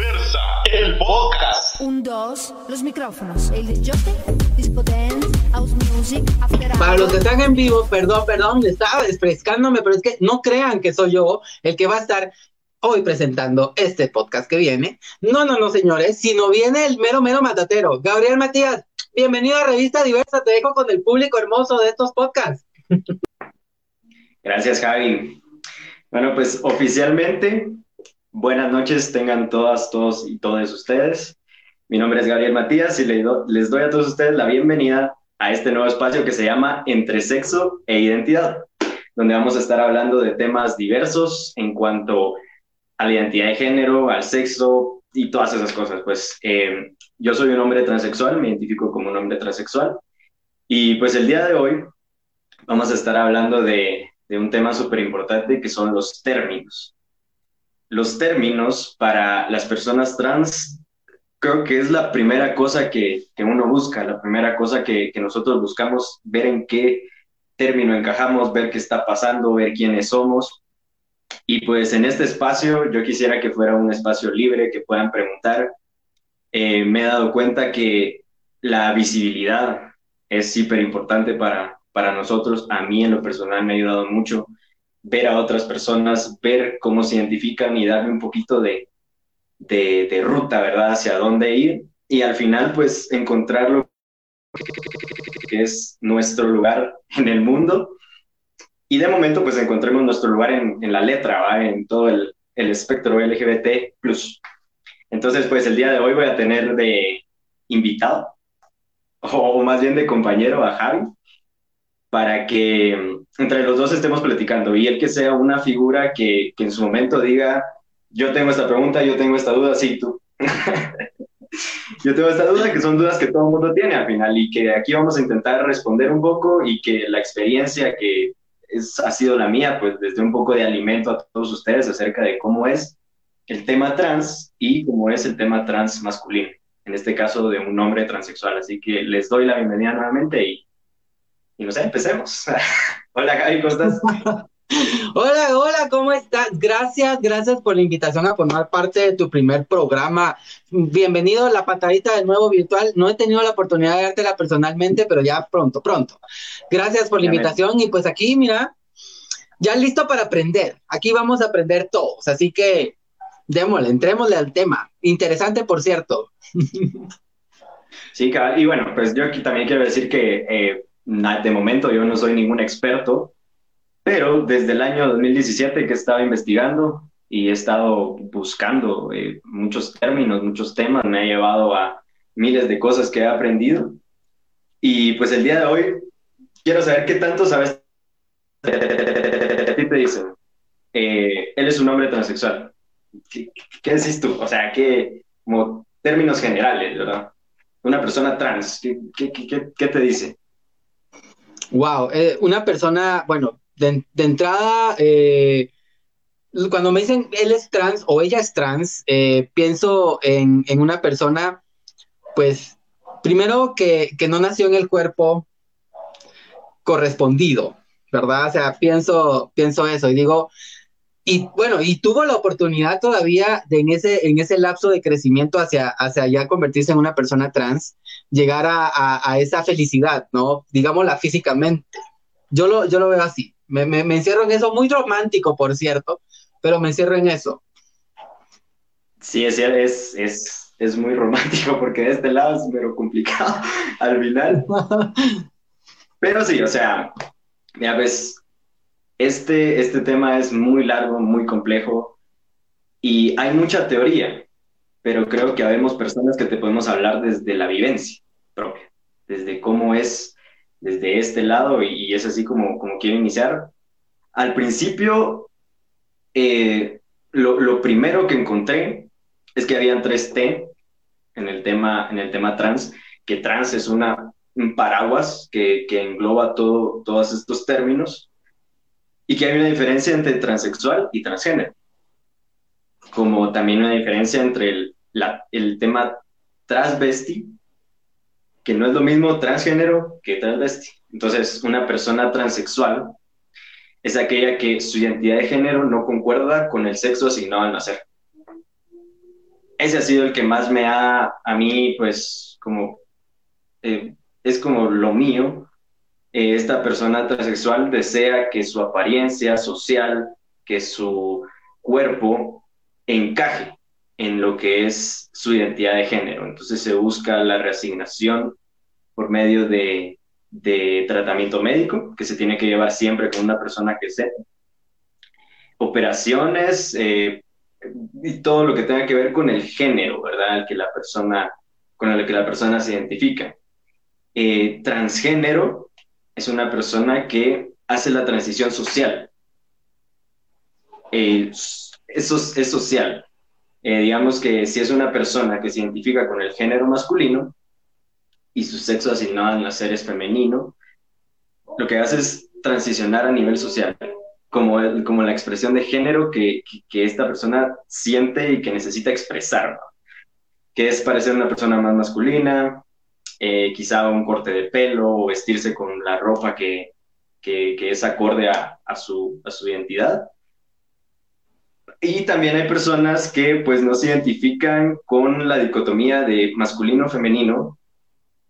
Diversa, el podcast. Un, dos, los micrófonos. El music, after Para los que están en vivo, perdón, perdón, estaba desfrescándome, pero es que no crean que soy yo el que va a estar hoy presentando este podcast que viene. No, no, no, señores, sino viene el mero, mero matatero. Gabriel Matías, bienvenido a Revista Diversa, te dejo con el público hermoso de estos podcasts. Gracias, Javi. Bueno, pues oficialmente, buenas noches tengan todas, todos y todas ustedes. Mi nombre es Gabriel Matías y les doy a todos ustedes la bienvenida a este nuevo espacio que se llama Entre Sexo e Identidad, donde vamos a estar hablando de temas diversos en cuanto a la identidad de género, al sexo y todas esas cosas. Pues eh, yo soy un hombre transexual, me identifico como un hombre transexual y pues el día de hoy vamos a estar hablando de un tema súper importante que son los términos. Los términos para las personas trans creo que es la primera cosa que, que uno busca, la primera cosa que, que nosotros buscamos, ver en qué término encajamos, ver qué está pasando, ver quiénes somos. Y pues en este espacio yo quisiera que fuera un espacio libre, que puedan preguntar. Eh, me he dado cuenta que la visibilidad es súper importante para, para nosotros. A mí en lo personal me ha ayudado mucho ver a otras personas, ver cómo se identifican y darme un poquito de, de, ruta, ¿verdad? Hacia dónde ir. Y al final, pues, encontrar lo que es nuestro lugar en el mundo. Y de momento, pues, encontremos nuestro lugar en, en la letra, ¿va? En todo el, el espectro LGBT+. Entonces, pues, el día de hoy voy a tener de invitado o más bien de compañero a Javi, para que mm, entre los dos estemos platicando y él que sea una figura que, que en su momento diga, yo tengo esta pregunta, yo tengo esta duda, sí, tú. yo tengo esta duda, que son dudas que todo el mundo tiene al final y que aquí vamos a intentar responder un poco y que la experiencia que es, ha sido la mía, pues desde un poco de alimento a todos ustedes acerca de cómo es el tema trans y cómo es el tema trans masculino en este caso de un hombre transexual. Así que les doy la bienvenida nuevamente y, y no sé, empecemos. Hola Gaby, ¿cómo estás? Hola, hola, ¿cómo estás? Gracias, gracias por la invitación a formar parte de tu primer programa. Bienvenido a la pantallita de nuevo virtual. No he tenido la oportunidad de dártela personalmente, pero ya pronto, pronto. Gracias por la invitación y pues aquí, mira, ya listo para aprender. Aquí vamos a aprender todos, así que démosle, entrémosle al tema. Interesante, por cierto. Sí, y bueno, pues yo aquí también quiero decir que eh, de momento yo no soy ningún experto, pero desde el año 2017 que he estado investigando y he estado buscando eh, muchos términos, muchos temas, me ha llevado a miles de cosas que he aprendido. Y pues el día de hoy quiero saber qué tanto sabes. A ti te dicen, eh, él es un hombre transexual. ¿Qué, qué decís tú? O sea, que como términos generales, ¿verdad? Una persona trans, ¿qué, qué, qué- qué- qué te dice? Wow, eh, una persona, bueno, de, entrada, eh, cuando me dicen él es trans o ella es trans, eh, pienso en, en una persona, pues, primero que, que no nació en el cuerpo correspondido, ¿verdad? O sea, pienso, pienso eso y digo, y bueno, y tuvo la oportunidad todavía de en ese, en ese lapso de crecimiento hacia, hacia ya convertirse en una persona trans, llegar a, a- a esa felicidad, ¿no? Digámosla físicamente. Yo lo, yo lo veo así. Me, me- me encierro en eso, muy romántico, por cierto, pero me encierro en eso. Sí, es, es, es, es muy romántico porque de este lado es pero complicado al final. Pero sí, o sea, ya ves, este, este tema es muy largo, muy complejo y hay mucha teoría, pero creo que habemos personas que te podemos hablar desde la vivencia propia, desde cómo es desde este lado y, es así como, como quiero iniciar. Al principio, eh, lo, primero que encontré es que habían tres T en el tema, en el tema trans, que trans es una, un paraguas que, que engloba todo, todos estos términos y que hay una diferencia entre transexual y transgénero, como también una diferencia entre el, la, el tema transvesti, que no es lo mismo transgénero que transvesti. Entonces, una persona transexual es aquella que su identidad de género no concuerda con el sexo asignado al nacer. ese ha sido el que más me ha, a mí, pues, como, eh, es como lo mío. Eh, esta persona transexual desea que su apariencia social, que su cuerpo encaje en lo que es su identidad de género. Entonces se busca la reasignación por medio de, de tratamiento médico, que se tiene que llevar siempre con una persona que sepa. Operaciones, eh, y todo lo que tenga que ver con el género, ¿verdad? que la persona, con el que la persona se identifica. Eh, transgénero es una persona que hace la transición social. Eh, eso es, social. Eh, digamos que si es una persona que se identifica con el género masculino y su sexo asignado al nacer es femenino, lo que hace es transicionar a nivel social como, como la expresión de género que, que, esta persona siente y que necesita expresar, que es parecer una persona más masculina, eh, quizá un corte de pelo o vestirse con la ropa que, que, es acorde a, su, a su identidad. Y también hay personas que pues no se identifican con la dicotomía de masculino-femenino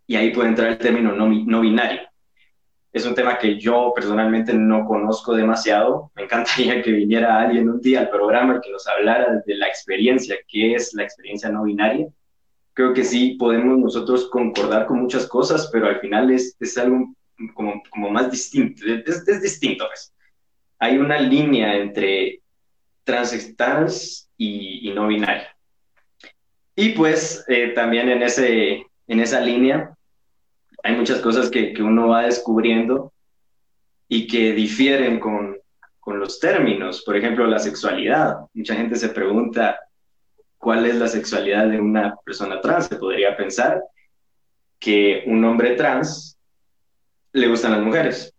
y ahí puede entrar el término no, no binario es un tema que yo personalmente no conozco demasiado. Me encantaría que viniera alguien un día al programa que nos hablara de la experiencia, qué es la experiencia no binaria. Creo que sí podemos nosotros concordar con muchas cosas, pero al final es, es algo como, como más distinto, es, es distinto. Pues. Hay una línea entre trans, y, y no binaria. Y pues eh, también en, ese, en esa línea hay muchas cosas que, que uno va descubriendo y que difieren con, con los términos. Por ejemplo, la sexualidad. Mucha gente se pregunta cuál es la sexualidad de una persona trans. Se podría pensar que un hombre trans le gustan las mujeres.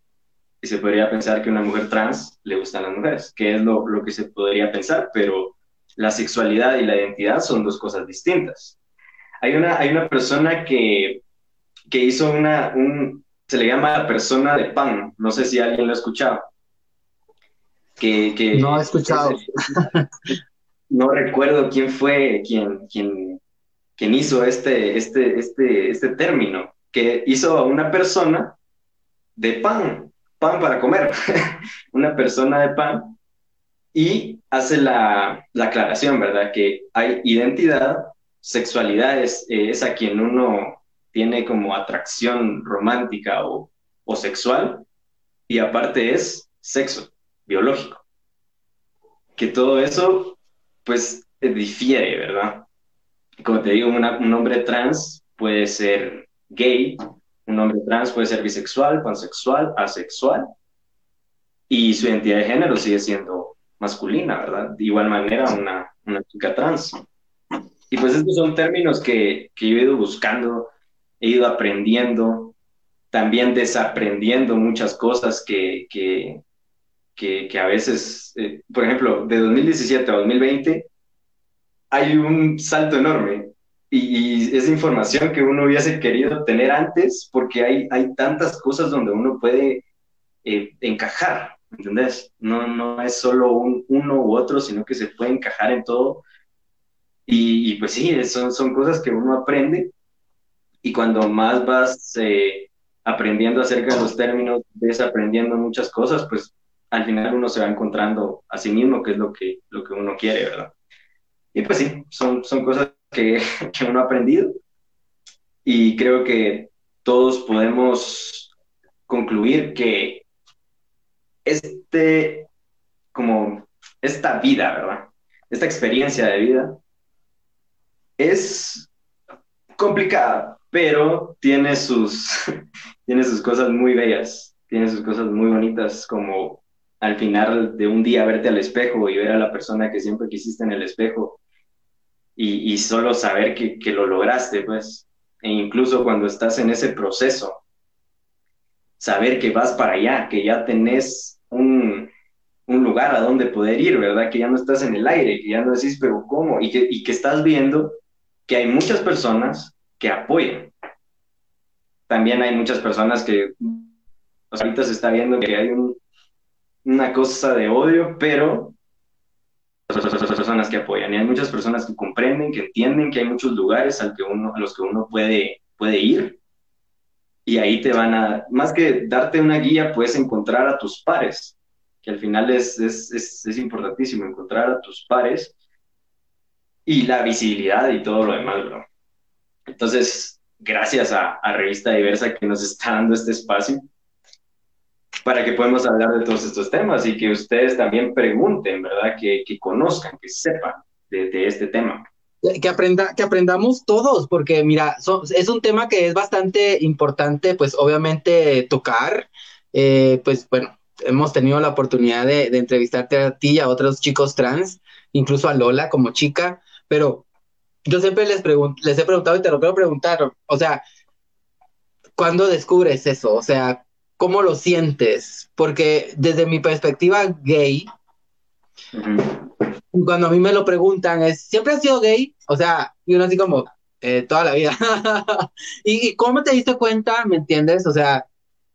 Y se podría pensar que una mujer trans le gustan las mujeres, que es lo, lo que se podría pensar, pero la sexualidad y la identidad son dos cosas distintas. Hay una, hay una persona que que hizo una, un, se le llama la persona de pan, no sé si alguien lo ha escuchado. Que, que no he escuchado. no recuerdo quién fue quien, quien, quien hizo este, este, este, este término, que hizo a una persona de pan, pan para comer, una persona de pan, y hace la, la, aclaración, ¿verdad? Que hay identidad, sexualidad es, es a quien uno tiene como atracción romántica o, sexual, y aparte es sexo biológico. Que todo eso, pues, difiere, ¿verdad? Como te digo, un hombre trans puede ser gay, un hombre trans puede ser bisexual, pansexual, asexual, y su identidad de género sigue siendo masculina, ¿verdad? De igual manera, una, una chica trans. Y pues estos son términos que, que yo he ido buscando he ido aprendiendo, también desaprendiendo muchas cosas que, que, que, a veces, eh, por ejemplo, de 2017 a 2020, hay un salto enorme y, es información que uno hubiese querido tener antes porque hay, hay tantas cosas donde uno puede eh, encajar, ¿entendés? No, no es solo un, uno u otro, sino que se puede encajar en todo. Y, y pues sí, son, son cosas que uno aprende y cuando más vas eh, aprendiendo acerca de los términos, desaprendiendo muchas cosas, pues al final uno se va encontrando a sí mismo, que es lo que, lo que uno quiere, ¿verdad? Y pues sí, son, son cosas que, uno ha aprendido y creo que todos podemos concluir que este, como esta vida, ¿verdad? Esta experiencia de vida es complicada, pero tiene sus, tiene sus cosas muy bellas, tiene sus cosas muy bonitas, como al final de un día verte al espejo y ver a la persona que siempre quisiste en el espejo y, y solo saber que, que, lo lograste, pues, e incluso cuando estás en ese proceso, saber que vas para allá, que ya tenés un, un lugar a donde poder ir, ¿verdad? Que ya no estás en el aire, que ya no decís, pero ¿cómo? Y que, y que estás viendo que hay muchas personas que apoyen. También hay muchas personas que ahorita se está viendo que hay una cosa de odio, pero que apoyan y hay muchas personas que comprenden, que entienden que hay muchos lugares al que uno, a los que uno puede, puede ir y ahí te van a, más que darte una guía, puedes encontrar a tus pares, que al final es, es, es, es importantísimo encontrar a tus pares y la visibilidad y todo lo demás, bro. Entonces, gracias a, a Revista Diversa que nos está dando este espacio para que podamos hablar de todos estos temas y que ustedes también pregunten, ¿verdad? Que, que conozcan, que sepan de, este tema. Que, aprenda, que aprendamos todos, porque mira, es un tema que es bastante importante, pues obviamente tocar, eh, pues bueno, hemos tenido la oportunidad de, de, entrevistarte a ti y a otros chicos trans, incluso a Lola como chica, pero yo siempre les, les he preguntado y te lo quiero preguntar, o sea, ¿cuándo descubres eso? O sea, ¿cómo lo sientes? Porque desde mi perspectiva gay, uh -huh. cuando a mí me lo preguntan, es, ¿siempre has sido gay? O sea, y uno así como, eh, toda la vida. ¿Y, ¿Y, cómo te diste cuenta? ¿Me entiendes? O sea,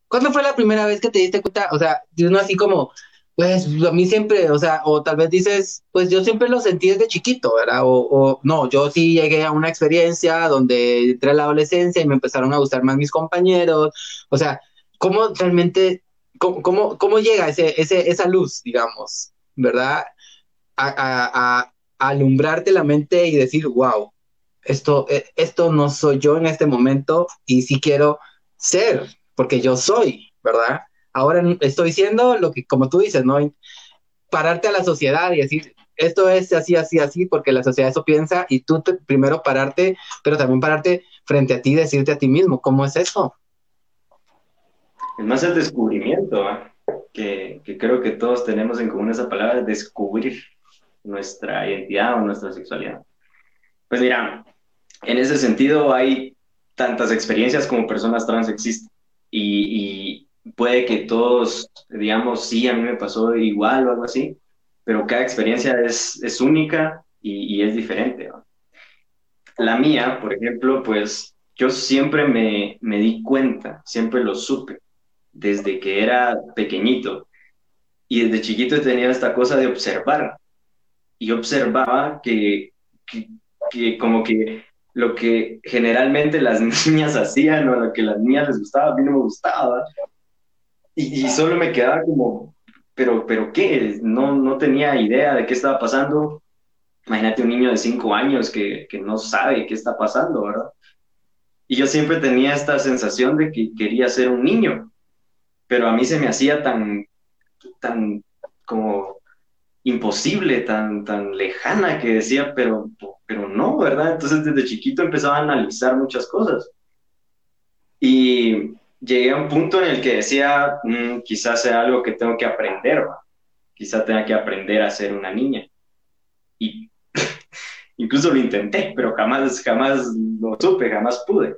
¿cuándo fue la primera vez que te diste cuenta? O sea, uno así como, pues a mí siempre, o sea, o tal vez dices, pues yo siempre lo sentí desde chiquito, ¿verdad? O, o, no, yo sí llegué a una experiencia donde entré a la adolescencia y me empezaron a gustar más mis compañeros, o sea, ¿cómo realmente, cómo, cómo, llega ese, ese, esa luz, digamos, ¿verdad? A, alumbrarte la mente y decir, wow, esto, eh, esto no soy yo en este momento y sí quiero ser, porque yo soy, ¿verdad? Ahora estoy diciendo lo que, como tú dices, ¿no? Pararte a la sociedad y decir, esto es así, así, así, porque la sociedad eso piensa y tú primero pararte, pero también pararte frente a ti y decirte a ti mismo, ¿cómo es eso? Es más el descubrimiento, ¿eh? que, que, creo que todos tenemos en común esa palabra, descubrir nuestra identidad o nuestra sexualidad. Pues mira, en ese sentido hay tantas experiencias como personas trans existen y, y puede que todos, digamos, sí, a mí me pasó igual o algo así, pero cada experiencia es, es única y, y es diferente. ¿no? La mía, por ejemplo, pues yo siempre me, me di cuenta, siempre lo supe, desde que era pequeñito. Y desde chiquito tenía esta cosa de observar. Y observaba que, que, como que lo que generalmente las niñas hacían o lo que las niñas les gustaba, a mí no me gustaba. Y, y solo me quedaba como, pero, pero ¿qué? No, no tenía idea de qué estaba pasando. Imagínate un niño de cinco años que, que no sabe qué está pasando, ¿verdad? Y yo siempre tenía esta sensación de que quería ser un niño, pero a mí se me hacía tan, tan como imposible, tan, tan lejana que decía, pero, pero no, ¿verdad? Entonces desde chiquito empezaba a analizar muchas cosas. Y llegué a un punto en el que decía, mmm, quizás sea algo que tengo que aprender, ¿va? quizás tenga que aprender a ser una niña. Y incluso lo intenté, pero jamás, jamás lo supe, jamás pude.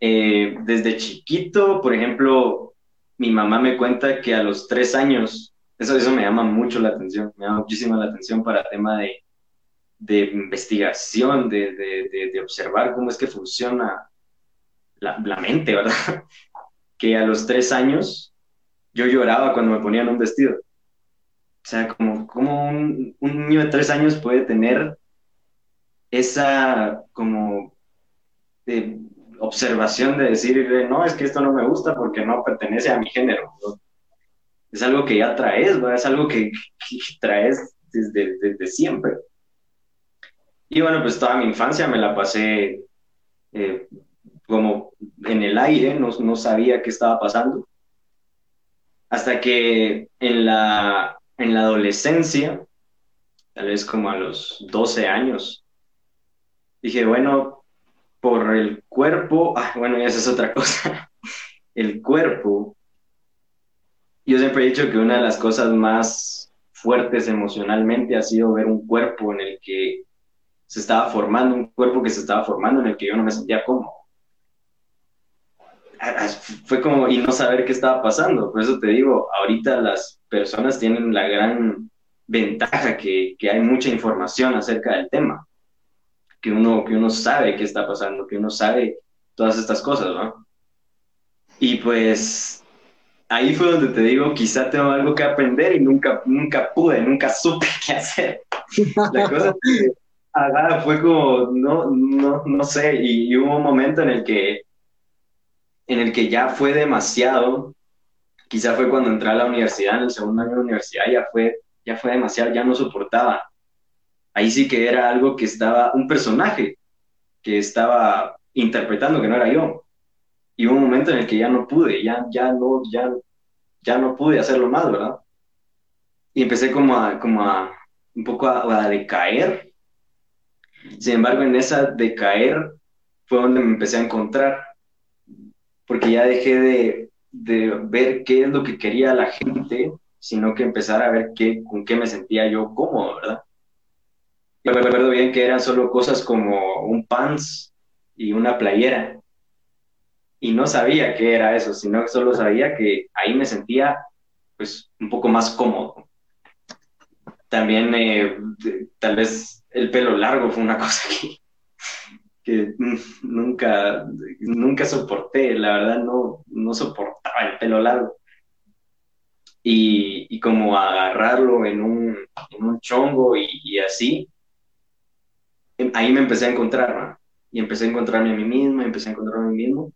Eh, desde chiquito, por ejemplo, mi mamá me cuenta que a los tres años, eso, eso me llama mucho la atención, me llama muchísimo la atención para tema de, de investigación, de, de, de, observar cómo es que funciona la, la, mente, ¿verdad? Que a los tres años yo lloraba cuando me ponían un vestido. O sea, como, como un, niño de tres años puede tener esa como de observación de decir, no, es que esto no me gusta porque no pertenece a mi género. ¿no? Es algo que ya traes, ¿verdad? es algo que, que traes desde, desde, siempre. Y bueno, pues toda mi infancia me la pasé eh, como en el aire, no, no sabía qué estaba pasando. Hasta que en la, en la adolescencia, tal vez como a los 12 años, dije, bueno, por el cuerpo, ah, bueno, esa es otra cosa, el cuerpo, yo siempre he dicho que una de las cosas más fuertes emocionalmente ha sido ver un cuerpo en el que se estaba formando, un cuerpo que se estaba formando en el que yo no me sentía cómodo. Fue como, y no saber qué estaba pasando, por eso te digo, ahorita las personas tienen la gran ventaja que, que hay mucha información acerca del tema que uno, que uno sabe qué está pasando, que uno sabe todas estas cosas, ¿no? Y pues ahí fue donde te digo, quizá tengo algo que aprender y nunca, nunca pude, nunca supe qué hacer. La cosa fue como, no, no, no sé, y, hubo un momento en el que, en el que ya fue demasiado, quizá fue cuando entré a la universidad, en el segundo año de la universidad, ya fue, ya fue demasiado, ya no soportaba. Ahí sí que era algo que estaba, un personaje que estaba interpretando, que no era yo. Y hubo un momento en el que ya no pude, ya, ya, no, ya, ya no pude hacerlo más, ¿verdad? Y empecé como a, como a un poco a, decaer. Sin embargo, en esa decaer fue donde me empecé a encontrar, porque ya dejé de, de ver qué es lo que quería la gente, sino que empezar a ver qué, con qué me sentía yo cómodo, ¿verdad? Yo recuerdo bien que eran solo cosas como un pants y una playera, y no sabía qué era eso, sino que solo sabía que ahí me sentía pues un poco más cómodo. También eh, tal vez el pelo largo fue una cosa que, que nunca, nunca soporté, la verdad no, no soportaba el pelo largo. Y, y como agarrarlo en un, en un chongo y, y, así, ahí me empecé a encontrar, ¿no? Y empecé a encontrarme a mí mismo, empecé a encontrarme a mí mismo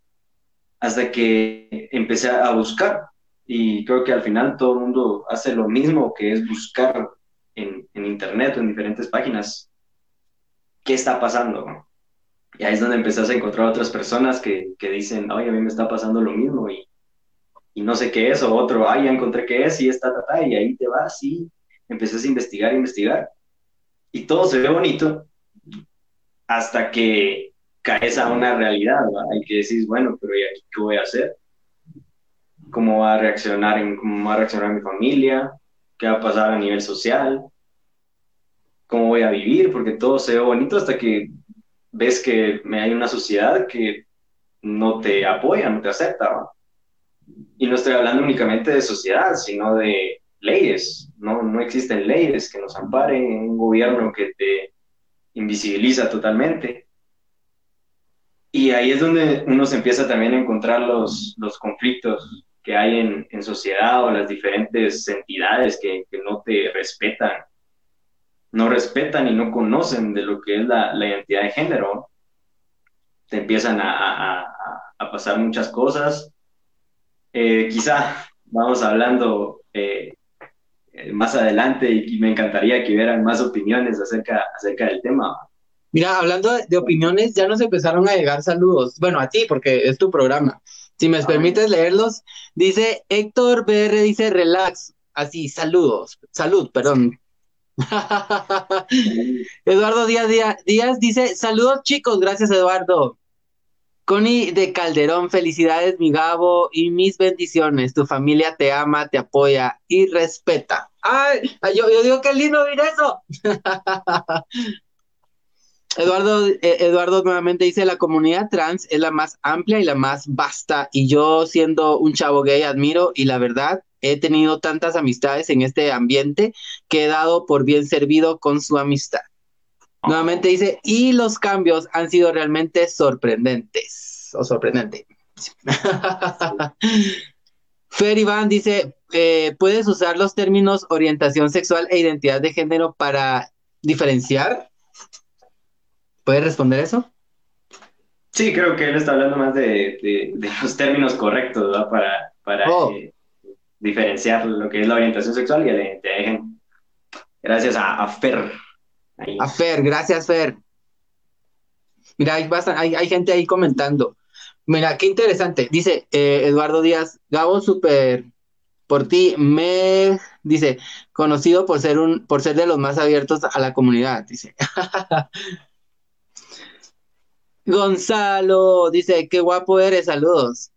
hasta que empecé a buscar y creo que al final todo el mundo hace lo mismo, que es buscar en, internet o en diferentes páginas qué está pasando. Y ahí es donde empezás a encontrar otras personas que, que dicen, oye, a mí me está pasando lo mismo y, y no sé qué es, o otro, ay, ya encontré qué es y está, ta, y ahí te vas y empezás a investigar, investigar. Y todo se ve bonito hasta que caes a una realidad, hay que decir, bueno, pero ¿y aquí qué voy a hacer? ¿Cómo va a reaccionar, cómo va a reaccionar mi familia? ¿Qué va a pasar a nivel social? ¿Cómo voy a vivir? Porque todo se ve bonito hasta que ves que hay una sociedad que no te apoya, no te acepta. Y no estoy hablando únicamente de sociedad, sino de leyes. No, no existen leyes que nos amparen, un gobierno que te invisibiliza totalmente. Y ahí es donde uno se empieza también a encontrar los, los conflictos que hay en, en, sociedad o las diferentes entidades que, que, no te respetan, no respetan y no conocen de lo que es la, la identidad de género. Te empiezan a, a, a pasar muchas cosas. Eh, quizá vamos hablando eh, más adelante y, me encantaría que hubieran más opiniones acerca, acerca del tema. Mira, hablando de, opiniones, ya nos empezaron a llegar saludos. Bueno, a ti, porque es tu programa. Si me permites leerlos, dice Héctor BR, dice relax, así, saludos, salud, perdón. Eduardo Díaz, Díaz, dice, saludos chicos, gracias Eduardo. Connie de Calderón, felicidades mi Gabo y mis bendiciones. Tu familia te ama, te apoya y respeta. Ay, yo, digo que lindo oír eso. Eduardo, eh, Eduardo nuevamente dice, la comunidad trans es la más amplia y la más vasta y yo siendo un chavo gay admiro y la verdad he tenido tantas amistades en este ambiente que he dado por bien servido con su amistad. Nuevamente dice, y los cambios han sido realmente sorprendentes o sorprendente. Fer Iván dice, eh, ¿puedes usar los términos orientación sexual e identidad de género para diferenciar? ¿Puedes responder eso? Sí, creo que él está hablando más de, los términos correctos ¿verdad? para, para oh. eh, diferenciar lo que es la orientación sexual y la identidad de género. Gracias a, Fer. A Fer, gracias Fer. Mira, hay, hay, hay, gente ahí comentando. Mira, qué interesante. Dice eh, Eduardo Díaz, Gabo, súper por ti, me dice, conocido por ser un, por ser de los más abiertos a la comunidad, dice. Gonzalo dice, qué guapo eres, saludos.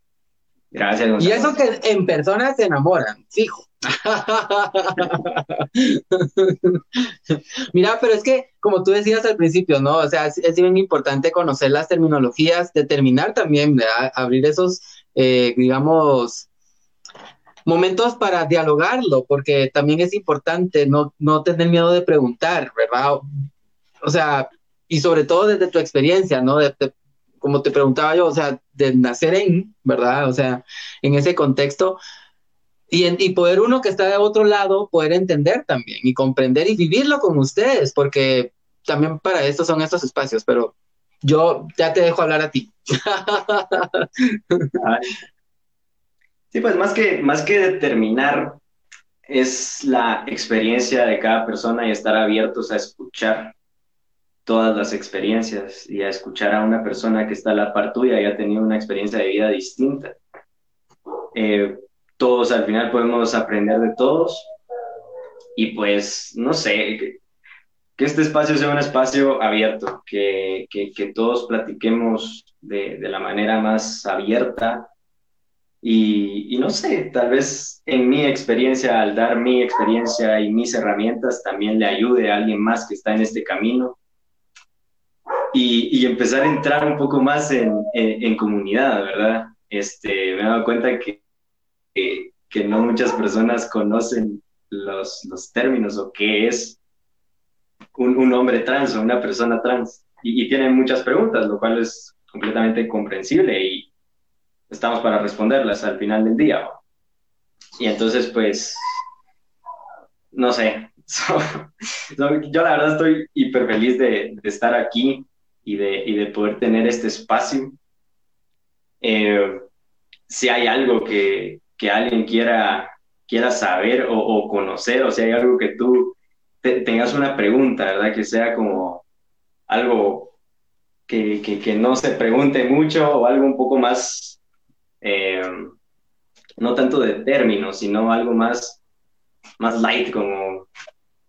Gracias, Gonzalo. Y eso que en persona se enamoran, fijo. Mira, pero es que, como tú decías al principio, ¿no? O sea, es, bien importante conocer las terminologías, determinar también, abrir esos, eh, digamos, momentos para dialogarlo, porque también es importante no, no tener miedo de preguntar, ¿verdad? O sea, y sobre todo desde tu experiencia, ¿no? como te preguntaba yo, o sea, de nacer en, ¿verdad? O sea, en ese contexto, Y, poder uno que está de otro lado, poder entender también y comprender y vivirlo con ustedes, porque también para esto son estos espacios, pero yo ya te dejo hablar a ti. Sí, pues más que, más que determinar, es la experiencia de cada persona y estar abiertos a escuchar todas las experiencias y a escuchar a una persona que está a la par tuya y ha tenido una experiencia de vida distinta. Eh, todos al final podemos aprender de todos. Y pues, no sé, que, este espacio sea un espacio abierto, que, que, todos platiquemos de, de, la manera más abierta. Y, no sé, tal vez en mi experiencia, al dar mi experiencia y mis herramientas, también le ayude a alguien más que está en este camino. Y, y empezar a entrar un poco más en, en, en comunidad, ¿verdad? Este, me he dado cuenta que que, no muchas personas conocen los, los términos o qué es un, un, hombre trans o una persona trans. Y, tienen muchas preguntas, lo cual es completamente comprensible y estamos para responderlas al final del día. Y entonces, pues, no sé, yo la verdad estoy hiper feliz de, de estar aquí y de, y de, poder tener este espacio. Eh, si hay algo que, que alguien quiera, quiera saber o, conocer, o si hay algo que tú tengas una pregunta, ¿verdad? Que sea como algo que, que, no se pregunte mucho o algo un poco más, eh, no tanto de términos, sino algo más, más light, como,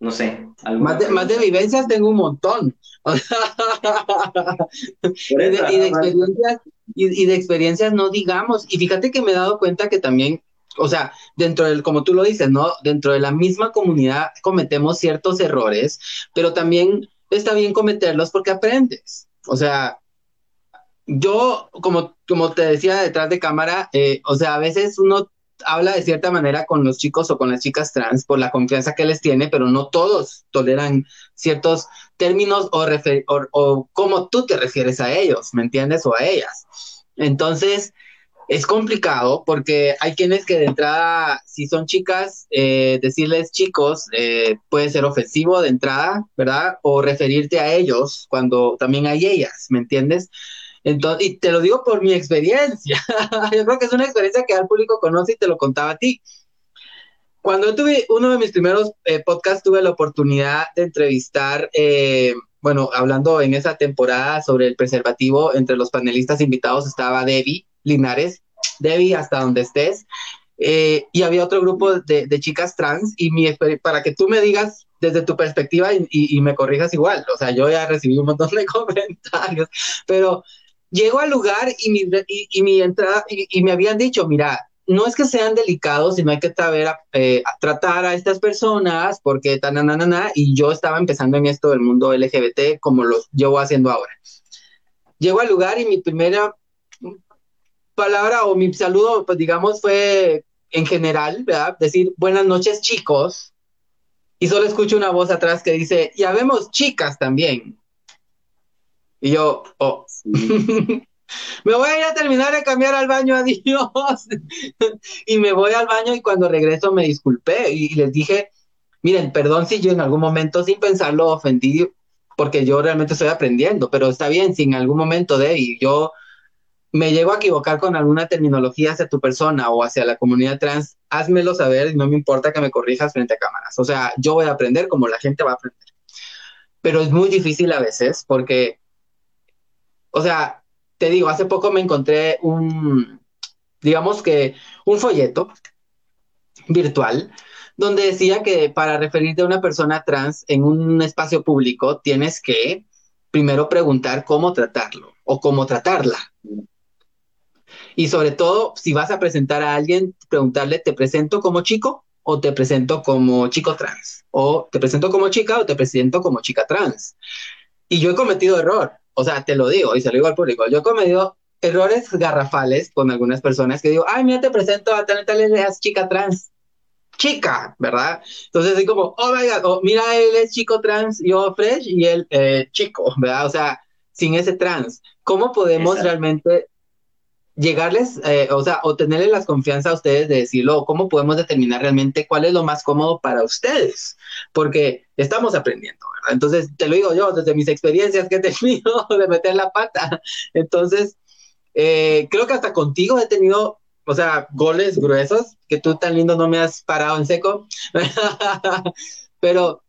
no sé. Algo más, de, más de vivencias tengo un montón. y, de, y, de, experiencias y, de experiencias no digamos. Y fíjate que me he dado cuenta que también, o sea, dentro del, como tú lo dices, ¿no? Dentro de la misma comunidad cometemos ciertos errores, pero también está bien cometerlos porque aprendes. O sea, yo, como, como te decía detrás de cámara, eh, o sea, a veces uno habla de cierta manera con los chicos o con las chicas trans por la confianza que les tiene, pero no todos toleran ciertos términos o, o, o cómo tú te refieres a ellos, ¿me entiendes? O a ellas. Entonces, es complicado porque hay quienes que de entrada, si son chicas, eh, decirles chicos eh, puede ser ofensivo de entrada, ¿verdad? O referirte a ellos cuando también hay ellas, ¿me entiendes? Entonces, y te lo digo por mi experiencia. Yo creo que es una experiencia que al público conoce y te lo contaba a ti. Cuando tuve uno de mis primeros eh, podcasts, tuve la oportunidad de entrevistar, eh, bueno, hablando en esa temporada sobre el preservativo, entre los panelistas invitados estaba Debbie Linares, Debbie, hasta donde estés, eh, y había otro grupo de, de, chicas trans, y mi, para que tú me digas desde tu perspectiva y, y, y me corrijas igual, o sea, yo ya recibí un montón de comentarios, pero Llego al lugar y mi, y, mi entrada, y, me habían dicho, mira, no es que sean delicados, sino hay que saber eh, tratar a estas personas porque tan, y yo estaba empezando en esto del mundo LGBT como lo llevo haciendo ahora. Llego al lugar y mi primera palabra o mi saludo, pues digamos, fue en general, ¿verdad? Decir buenas noches, chicos. Y solo escucho una voz atrás que dice, ya vemos chicas también. Y yo, oh, me voy a ir a terminar de cambiar al baño, adiós. y me voy al baño y cuando regreso me disculpé y les dije, miren, perdón si yo en algún momento sin pensarlo ofendí, porque yo realmente estoy aprendiendo, pero está bien, si en algún momento de yo me llego a equivocar con alguna terminología hacia tu persona o hacia la comunidad trans, házmelo saber y no me importa que me corrijas frente a cámaras. O sea, yo voy a aprender como la gente va a aprender. Pero es muy difícil a veces porque o sea, te digo, hace poco me encontré un, digamos que, un folleto virtual donde decía que para referirte a una persona trans en un espacio público tienes que primero preguntar cómo tratarlo o cómo tratarla. Y sobre todo, si vas a presentar a alguien, preguntarle, ¿te presento como chico o te presento como chico trans? O te presento como chica o te presento como chica trans. Y yo he cometido error o sea, te lo digo y se lo digo al público, yo he cometido errores garrafales con algunas personas que digo, ay, mira, te presento a tal tal es chica trans, chica, ¿verdad? Entonces así como, oh my god, oh, mira, él es chico trans, yo fresh y él eh, chico, ¿verdad? O sea, sin ese trans, ¿cómo podemos realmente llegarles, eh, o sea, o tenerles la confianza a ustedes de decirlo, cómo podemos determinar realmente cuál es lo más cómodo para ustedes, porque estamos aprendiendo, ¿verdad? Entonces, te lo digo yo, desde mis experiencias que he tenido de meter la pata. Entonces, eh, creo que hasta contigo he tenido, o sea, goles gruesos, que tú tan lindo no me has parado en seco, pero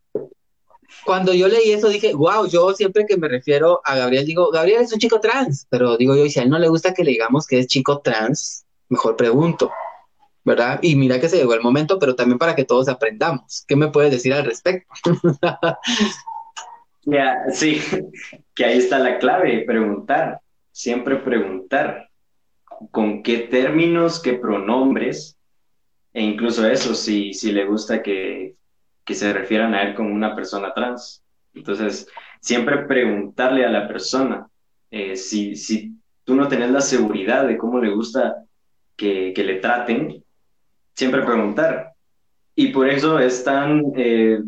cuando yo leí eso dije, wow, yo siempre que me refiero a Gabriel digo, Gabriel es un chico trans, pero digo yo, si a él no le gusta que le digamos que es chico trans, mejor pregunto, ¿verdad? Y mira que se llegó el momento, pero también para que todos aprendamos. ¿Qué me puedes decir al respecto? Ya, sí, que ahí está la clave, preguntar, siempre preguntar con qué términos, qué pronombres, e incluso eso, si, si le gusta que, que se refieran a él como una persona trans. Entonces, siempre preguntarle a la persona eh, si, si tú no tenés la seguridad de cómo le gusta que, que le traten, siempre preguntar. Y por eso es tan, eh,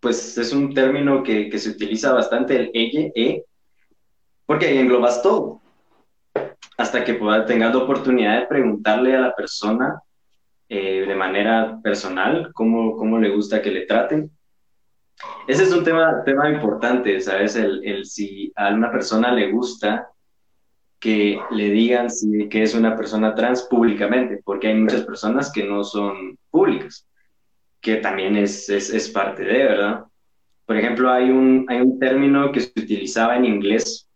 pues es un término que, que, se utiliza bastante, el ella, e, porque ahí englobas todo. Hasta que pueda, tengas la oportunidad de preguntarle a la persona eh, de manera personal, cómo, cómo le gusta que le traten. Ese es un tema, tema importante, ¿sabes? El, el si a una persona le gusta que le digan si, que es una persona trans públicamente, porque hay muchas personas que no son públicas, que también es, es, es parte de, ¿verdad? Por ejemplo, hay un, hay un término que se utilizaba en inglés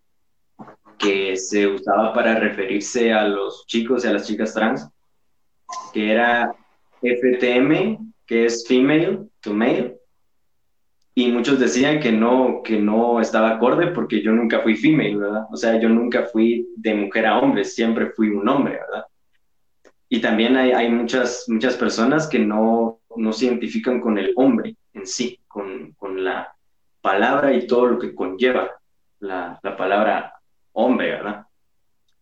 que se usaba para referirse a los chicos y a las chicas trans, que era FTM, que es female to male, y muchos decían que no, que no estaba acorde porque yo nunca fui female, ¿verdad? O sea, yo nunca fui de mujer a hombre, siempre fui un hombre, ¿verdad? Y también hay, hay muchas, muchas personas que no, no se identifican con el hombre en sí, con, con la palabra y todo lo que conlleva la, la palabra hombre, ¿verdad?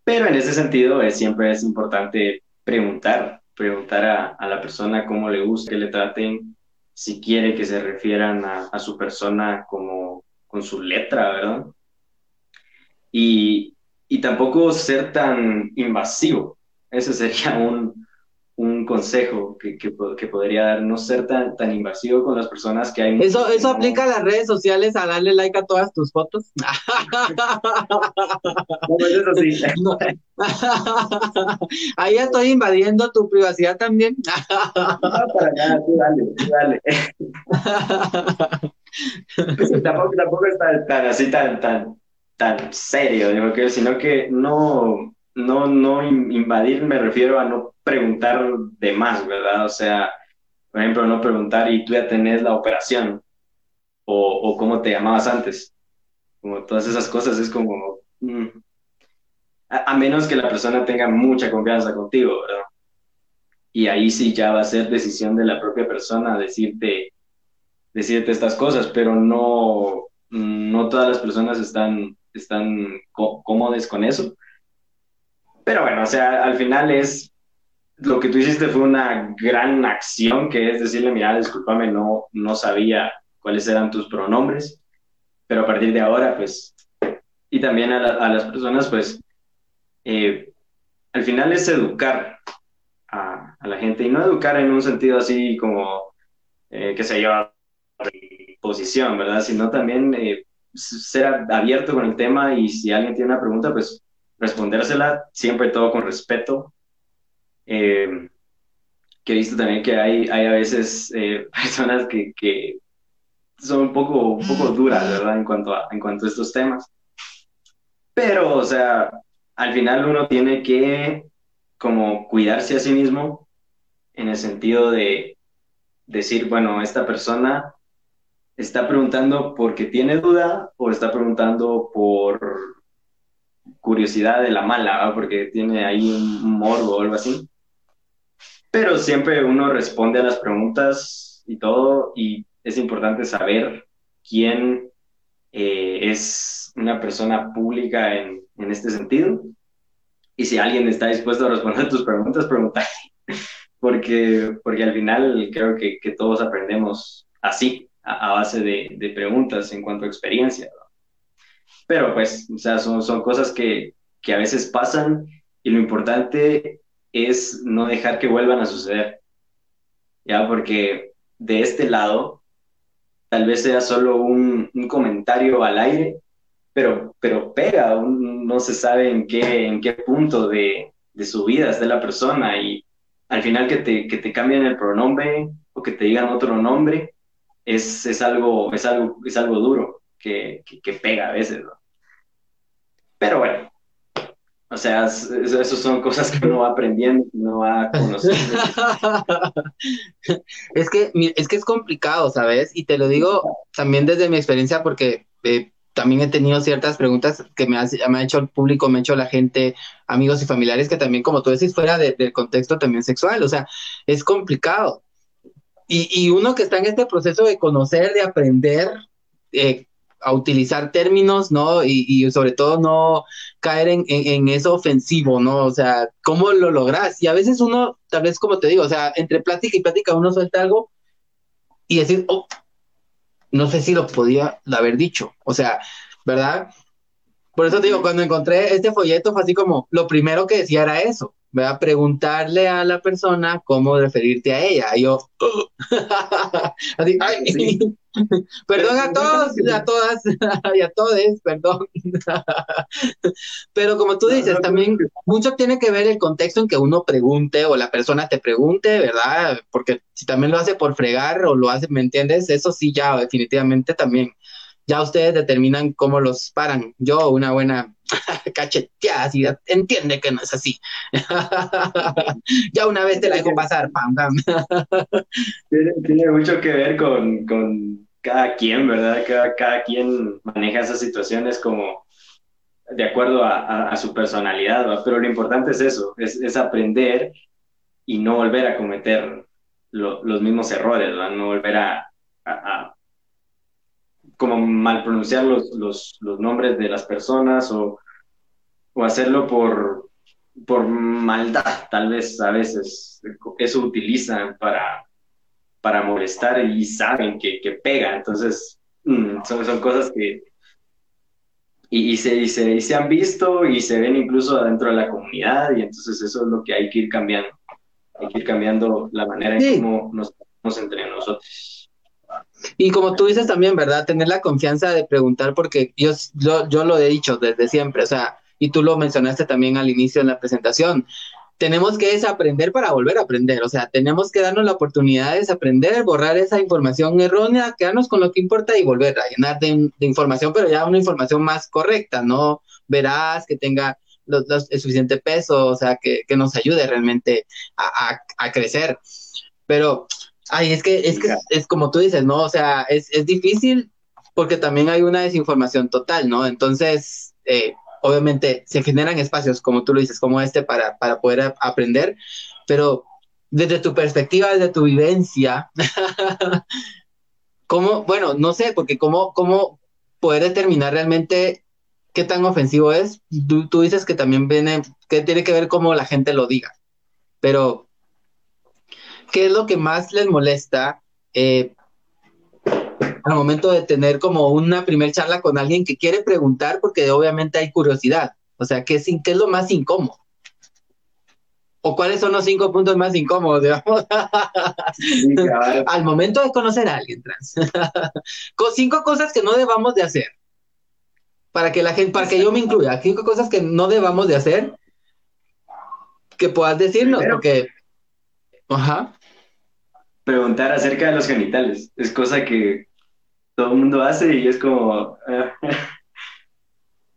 Pero en ese sentido es, siempre es importante preguntar, preguntar a, a, la persona cómo le gusta que le traten, si quiere que se refieran a, a su persona como con su letra, ¿verdad? Y, y tampoco ser tan invasivo. Ese sería un, un consejo que, que, que, podría dar, no ser tan, tan invasivo con las personas que hay. ¿Eso, eso no... aplica a las redes sociales, a darle like a todas tus fotos? no, eso sí. No. Ahí estoy invadiendo tu privacidad también. no, para nada, tú dale, tú dale. tampoco, tampoco es tan, tan así, tan, tan, tan serio, digo, que, sino que no, no, no invadir me refiero a no preguntar de más, ¿verdad? O sea, por ejemplo, no preguntar, ¿y tú ya tenés la operación? O, o cómo te llamabas antes. Como todas esas cosas es como, mm, a, a, menos que la persona tenga mucha confianza contigo, ¿verdad? Y ahí sí ya va a ser decisión de la propia persona decirte, decirte estas cosas, pero no, no todas las personas están, están cómodas con eso. Pero bueno, o sea, al final es lo que tú hiciste fue una gran acción, que es decirle, mira, discúlpame, no, no sabía cuáles eran tus pronombres, pero a partir de ahora, pues, y también a, la, a las personas, pues, eh, al final es educar a, a, la gente, y no educar en un sentido así como, eh, qué sé yo, posición, ¿verdad? Sino también eh, ser abierto con el tema y si alguien tiene una pregunta, pues respondérsela, siempre todo con respeto, eh, que he visto también que hay, hay a veces eh, personas que, que, son un poco, un poco duras, ¿verdad? En cuanto, a, en cuanto a estos temas. Pero, o sea, al final uno tiene que como cuidarse a sí mismo en el sentido de decir, bueno, esta persona está preguntando porque tiene duda o está preguntando por curiosidad de la mala, ¿verdad? porque tiene ahí un morbo o algo así. Pero siempre uno responde a las preguntas y todo, y es importante saber quién eh, es una persona pública en, en, este sentido. Y si alguien está dispuesto a responder tus preguntas, pregúntale. Porque, porque al final creo que, que todos aprendemos así, a, base de, de, preguntas en cuanto a experiencia. Pero pues, o sea, son, son cosas que, que a veces pasan y lo importante es no dejar que vuelvan a suceder, ¿ya? Porque de este lado, tal vez sea solo un, comentario al aire, pero, pero pega, no se sabe en qué, en qué punto de, de su vida está la persona y al final que te, que te cambien el pronombre o que te digan otro nombre, es, es, algo, es, algo, es algo duro que, que, pega a veces, Pero bueno, o sea, esas son cosas que uno va aprendiendo, no va conociendo. es, que, es que es complicado, ¿sabes? Y te lo digo también desde mi experiencia porque eh, también he tenido ciertas preguntas que me ha, me ha, hecho el público, me ha hecho la gente, amigos y familiares, que también, como tú decís, fuera del contexto también sexual. O sea, es complicado. Y, y, uno que está en este proceso de conocer, de aprender, eh, a utilizar términos, ¿no? Y, sobre todo no caer en, eso ofensivo, ¿no? O sea, ¿cómo lo logras? Y a veces uno, tal vez como te digo, o sea, entre plática y plática uno suelta algo y decir, oh, no sé si lo podía haber dicho, o sea, ¿verdad? Por eso te digo, cuando encontré este folleto fue así como, lo primero que decía era eso, a preguntarle a la persona cómo referirte a ella. Y yo, así, ay, perdón a todos, a todas y a todos, perdón. Pero como tú dices, también mucho tiene que ver el contexto en que uno pregunte o la persona te pregunte, ¿verdad? Porque si también lo hace por fregar o lo hace, ¿me entiendes? Eso sí, ya definitivamente también ya ustedes determinan cómo los paran. Yo, una buena cacheteada, así, entiende que no es así. ya una vez te la dejo pasar, pam, pam. tiene, mucho que ver con, cada quien, ¿verdad? Cada, cada, quien maneja esas situaciones como de acuerdo a, su personalidad, ¿verdad? pero lo importante es eso, es, aprender y no volver a cometer los mismos errores, ¿verdad? no volver a como mal pronunciar los, los nombres de las personas o, o, hacerlo por, por maldad, tal vez a veces eso utilizan para, para molestar y saben que, que pega, entonces mm, son, son cosas que... Y, y, se, y, se, y, se, han visto y se ven incluso adentro de la comunidad y entonces eso es lo que hay que ir cambiando. Hay que ir cambiando la manera en cómo nos entre nosotros. Y como tú dices también, ¿verdad? Tener la confianza de preguntar, porque yo, yo, lo he dicho desde siempre, o sea, y tú lo mencionaste también al inicio en la presentación, tenemos que desaprender para volver a aprender, o sea, tenemos que darnos la oportunidad de desaprender, borrar esa información errónea, quedarnos con lo que importa y volver a llenar de, información, pero ya una información más correcta, ¿no? Verás, que tenga el suficiente peso, o sea, que, nos ayude realmente a, a crecer. Pero Ay, es que, es que es como tú dices, ¿no? O sea, es, difícil porque también hay una desinformación total, ¿no? Entonces, eh, obviamente se generan espacios, como tú lo dices, como este para, para poder aprender, pero desde tu perspectiva, desde tu vivencia, ¿cómo, bueno, no sé, porque cómo, cómo poder determinar realmente qué tan ofensivo es? Tú, tú dices que también viene, que tiene que ver cómo la gente lo diga, pero ¿qué es lo que más les molesta eh, al momento de tener como una primer charla con alguien que quiere preguntar porque obviamente hay curiosidad? O sea, ¿qué es, qué es lo más incómodo? ¿O cuáles son los cinco puntos más incómodos, digamos? al momento de conocer a alguien trans. con cinco cosas que no debamos de hacer. Para que la gente, para que yo me incluya, cinco cosas que no debamos de hacer que puedas decirnos, porque Ajá preguntar acerca de los genitales. Es cosa que todo el mundo hace y es como...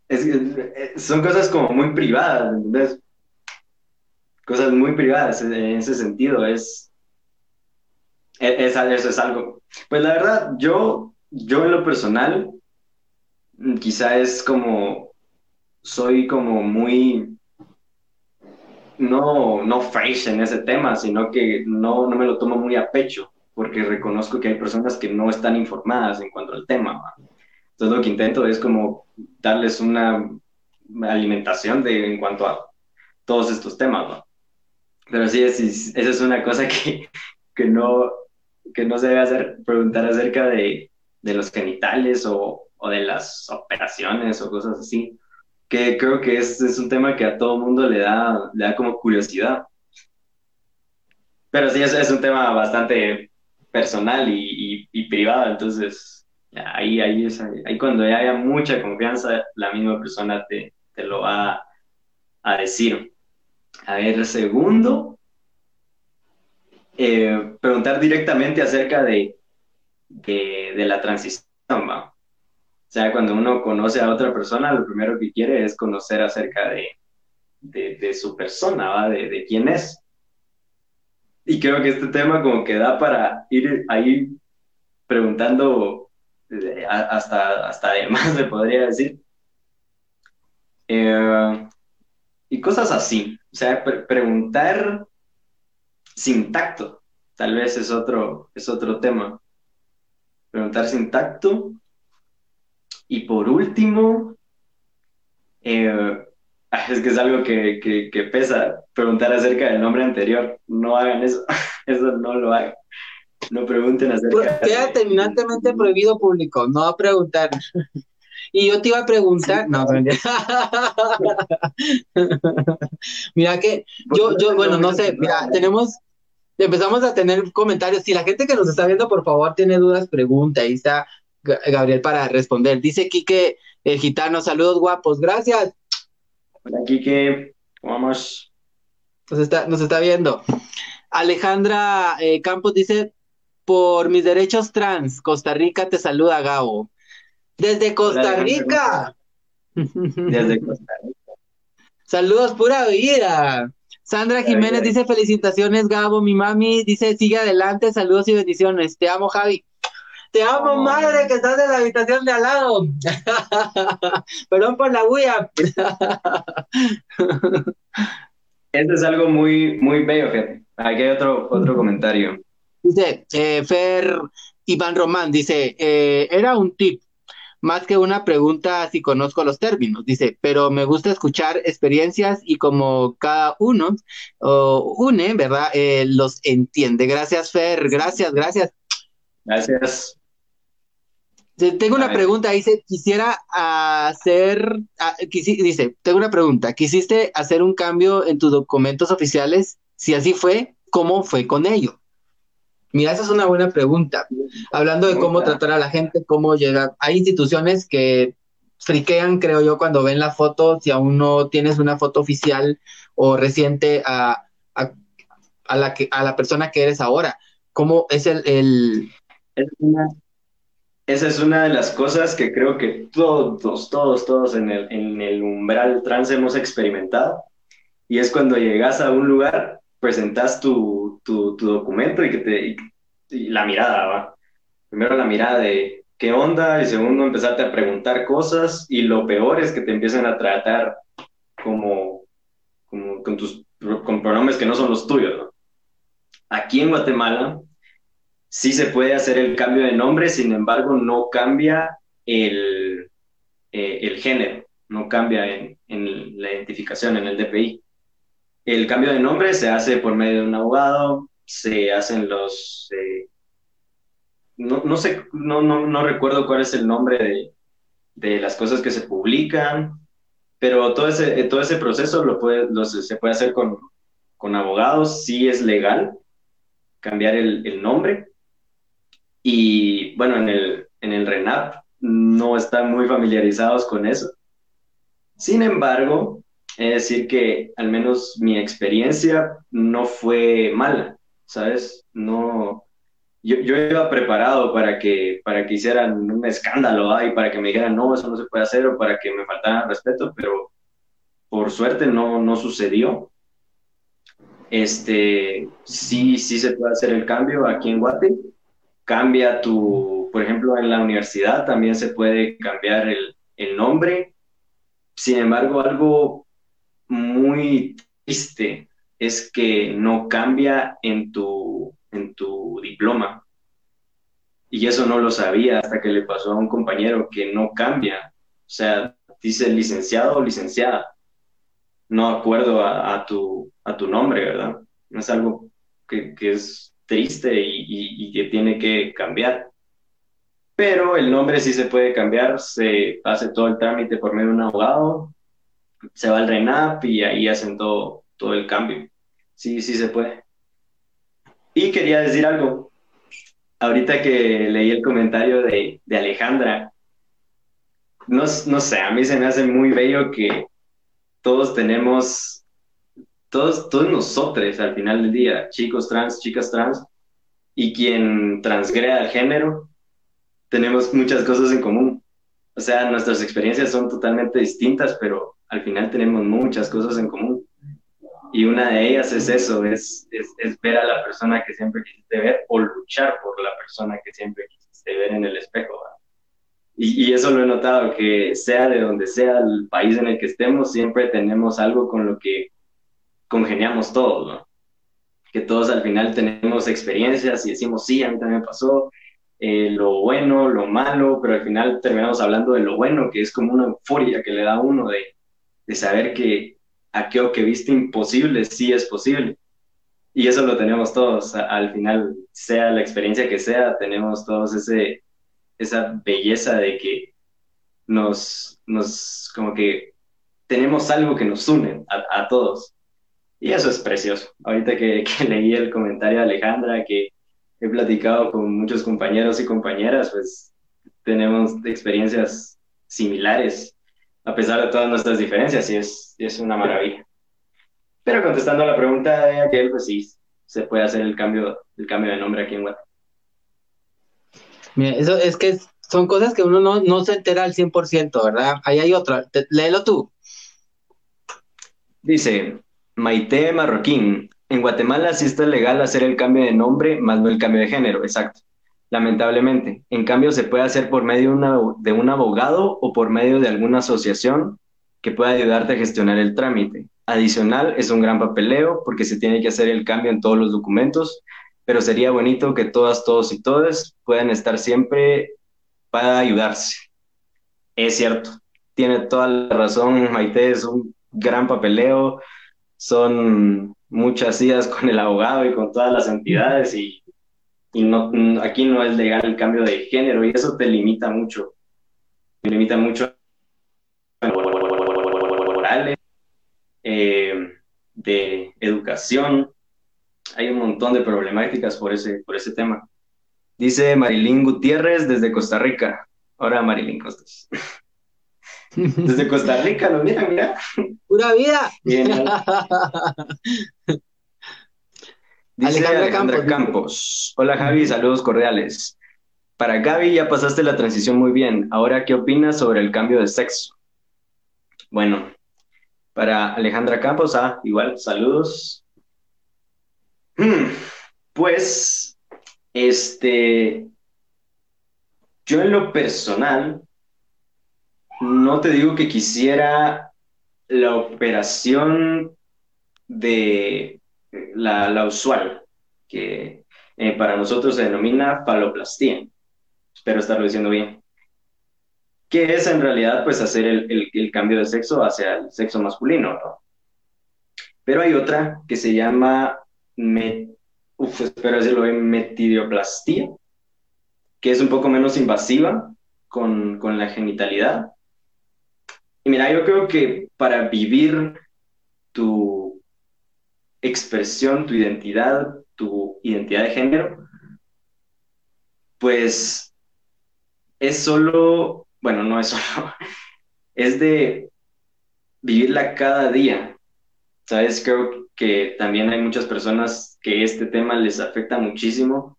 son cosas como muy privadas, ¿entendés? Cosas muy privadas en ese sentido. Es, es, eso es algo. Pues la verdad, yo, yo en lo personal, quizá es como, soy como muy no, no fresh en ese tema, sino que no, no me lo tomo muy a pecho, porque reconozco que hay personas que no están informadas en cuanto al tema. Entonces lo que intento es como darles una alimentación de, en cuanto a todos estos temas. Pero sí, esa es una cosa que, que, no, que no se debe hacer, preguntar acerca de, de los genitales o, o de las operaciones o cosas así que creo que es, es un tema que a todo mundo le da, le da como curiosidad. Pero sí, es, es un tema bastante personal y, y, privado, entonces ahí, ahí, ahí cuando haya mucha confianza, la misma persona te, te lo va a decir. A ver, segundo, eh, preguntar directamente acerca de, de, la transición, ¿va? O sea, cuando uno conoce a otra persona, lo primero que quiere es conocer acerca de, de, de su persona, ¿va? De, de, quién es. Y creo que este tema como que da para ir ahí preguntando eh, hasta, hasta además, se podría decir. Eh, y cosas así. O sea, preguntar sin tacto, tal vez es otro, es otro tema. Preguntar sin tacto. Y por último, eh, es que es algo que, que, pesa, preguntar acerca del nombre anterior. No hagan eso, eso no lo hagan. No pregunten acerca. Queda terminantemente prohibido público, no a preguntar. Y yo te iba a preguntar, no, mira que yo, yo, bueno, no sé, mira, tenemos, empezamos a tener comentarios. Si la gente que nos está viendo, por favor, tiene dudas, pregunta. Ahí está Gabriel para responder. Dice Quique, el gitano, saludos guapos, gracias. Hola Quique, vamos. Nos está, nos está viendo. Alejandra eh, Campos dice, por mis derechos trans, Costa Rica te saluda, Gabo. Desde Costa Rica. Desde Costa Rica. Saludos, pura vida. Sandra Jiménez dice felicitaciones, Gabo, mi mami dice sigue adelante, saludos y bendiciones. Te amo, Javi. Te amo, madre, que estás en la habitación de al lado. Perdón por la bulla. Este es algo muy, muy bello, fíjate. Aquí hay otro, otro comentario. Dice, eh, Fer Iván Román, dice, eh, era un tip más que una pregunta si conozco los términos, dice, pero me gusta escuchar experiencias y como cada uno une, ¿verdad? Eh, los entiende. Gracias, Fer, gracias, gracias. Gracias. Tengo una pregunta, dice, quisiera hacer, ah, dice, tengo una pregunta, ¿quisiste hacer un cambio en tus documentos oficiales? Si así fue, ¿cómo fue con ello? Mira, esa es una buena pregunta. Hablando de cómo tratar a la gente, cómo llegar. Hay instituciones que friquean, creo yo, cuando ven la foto, si aún no tienes una foto oficial o reciente a, a, la, que, a la persona que eres ahora. ¿Cómo es el... el... esa es una de las cosas que creo que todos, todos, todos en el, en el umbral trans hemos experimentado. Y es cuando llegas a un lugar presentas tu, tu, documento y que te y la mirada, ¿va? Primero la mirada de qué onda y segundo empezarte a preguntar cosas y lo peor es que te empiezan a tratar como, como con tus con pronombres que no son los tuyos. Aquí en Guatemala sí se puede hacer el cambio de nombre, sin embargo no cambia el, eh, el género, no cambia en, la identificación, en el DPI. El cambio de nombre se hace por medio de un abogado, se hacen los... Eh, no, no, sé, no, no, no, recuerdo cuál es el nombre de, de, las cosas que se publican, pero todo ese, todo ese proceso lo puede, lo, se puede hacer con, con abogados, sí es legal cambiar el, el nombre. Y bueno, en el, en el RENAP no están muy familiarizados con eso. Sin embargo, es decir, que al menos mi experiencia no fue mala, ¿sabes? No, yo, yo iba preparado para que, para que hicieran un escándalo y para que me dijeran, no, eso no se puede hacer o para que me faltara respeto, pero por suerte no, no sucedió. Este, sí, sí se puede hacer el cambio aquí en Guate. Cambia tu, por ejemplo, en la universidad también se puede cambiar el, el nombre. Sin embargo, algo muy triste es que no cambia en tu, en tu diploma. Y eso no lo sabía hasta que le pasó a un compañero que no cambia. O sea, dice licenciado o licenciada. No acuerdo a, tu, a tu nombre, ¿verdad? Es algo que, es triste y, que tiene que cambiar. Pero el nombre sí se puede cambiar, se hace todo el trámite por medio de un abogado se va al RENAP y ahí hacen todo, todo el cambio. Sí, sí se puede. Y quería decir algo. Ahorita que leí el comentario de, de Alejandra, no, no sé, a mí se me hace muy bello que todos tenemos, todos, todos nosotros al final del día, chicos trans, chicas trans, y quien transgreda el género, tenemos muchas cosas en común. O sea, nuestras experiencias son totalmente distintas, pero al final tenemos muchas cosas en común. Y una de ellas es eso, es, es, ver a la persona que siempre quisiste ver o luchar por la persona que siempre quisiste ver en el espejo. Y, y, eso lo he notado, que sea de donde sea el país en el que estemos, siempre tenemos algo con lo que congeniamos todos, ¿no? Que todos al final tenemos experiencias y decimos, sí, a mí también pasó, eh, lo bueno, lo malo, pero al final terminamos hablando de lo bueno, que es como una euforia que le da uno de, de saber que aquello que viste imposible sí es posible. Y eso lo tenemos todos. Al final, sea la experiencia que sea, tenemos todos ese, esa belleza de que nos, nos, como que tenemos algo que nos une a todos. Y eso es precioso. Ahorita que, que, leí el comentario de Alejandra, que he platicado con muchos compañeros y compañeras, pues tenemos experiencias similares a pesar de todas nuestras diferencias, y es, es una maravilla. Pero contestando a la pregunta de aquel, pues sí, se puede hacer el cambio, el cambio de nombre aquí en Guatemala. Mira, eso es que son cosas que uno no, no se entera al 100%, ¿verdad? Ahí hay otra, léelo tú. Dice, Maite Marroquín, en Guatemala sí está legal hacer el cambio de nombre, más no el cambio de género, exacto lamentablemente. En cambio, se puede hacer por medio de, un abogado o por medio de alguna asociación que pueda ayudarte a gestionar el trámite. Adicional, es un gran papeleo porque se tiene que hacer el cambio en todos los documentos, pero sería bonito que todas, todos y todas puedan estar siempre para ayudarse. Es cierto, tiene toda la razón, Maite, es un gran papeleo, son muchas ideas con el abogado y con todas las entidades y y no, aquí no es legal el cambio de género y eso te limita mucho. Te limita mucho morales, eh, de educación. Hay un montón de problemáticas por ese, por ese tema. Dice Marilyn Gutiérrez desde Costa Rica. Ahora Marilyn Costas. Desde Costa Rica, lo mira, mira. Pura vida. Dice Alejandra, Campos. Hola Javi, saludos cordiales. Para Gaby ya pasaste la transición muy bien. Ahora, ¿qué opinas sobre el cambio de sexo? Bueno, para Alejandra Campos, ah, igual, saludos. Hmm, pues, este, yo en lo personal, no te digo que quisiera la operación de la, usual, que eh, para nosotros se denomina faloplastía. Espero estarlo diciendo bien. Que es en realidad pues hacer el, cambio de sexo hacia el sexo masculino, Pero hay otra que se llama, espero decirlo metidioplastia, que es un poco menos invasiva con, con la genitalidad. Y mira, yo creo que para vivir tu expresión, tu identidad, tu identidad de género, pues es solo, bueno, no es solo, es de vivirla cada día. Sabes, creo que también hay muchas personas que este tema les afecta muchísimo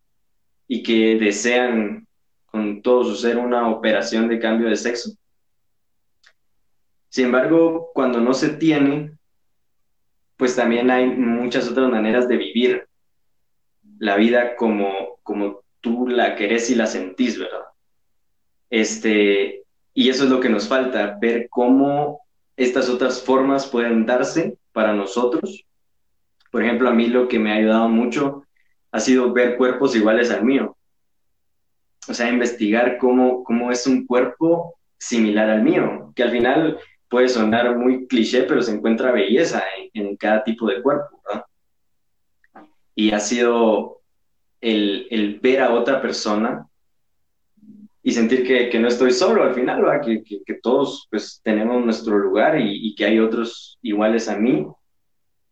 y que desean con todo su ser una operación de cambio de sexo. Sin embargo, cuando no se tiene, pues también hay muchas otras maneras de vivir la vida como, como tú la querés y la sentís, ¿verdad? Este, y eso es lo que nos falta, ver cómo estas otras formas pueden darse para nosotros. Por ejemplo, a mí lo que me ha ayudado mucho ha sido ver cuerpos iguales al mío. O sea, investigar cómo, cómo es un cuerpo similar al mío, que al final puede sonar muy cliché, pero se encuentra belleza en, cada tipo de cuerpo, ¿verdad? Y ha sido el, ver a otra persona y sentir que, que, no estoy solo al final, Que, que, que, todos pues tenemos nuestro lugar y, y, que hay otros iguales a mí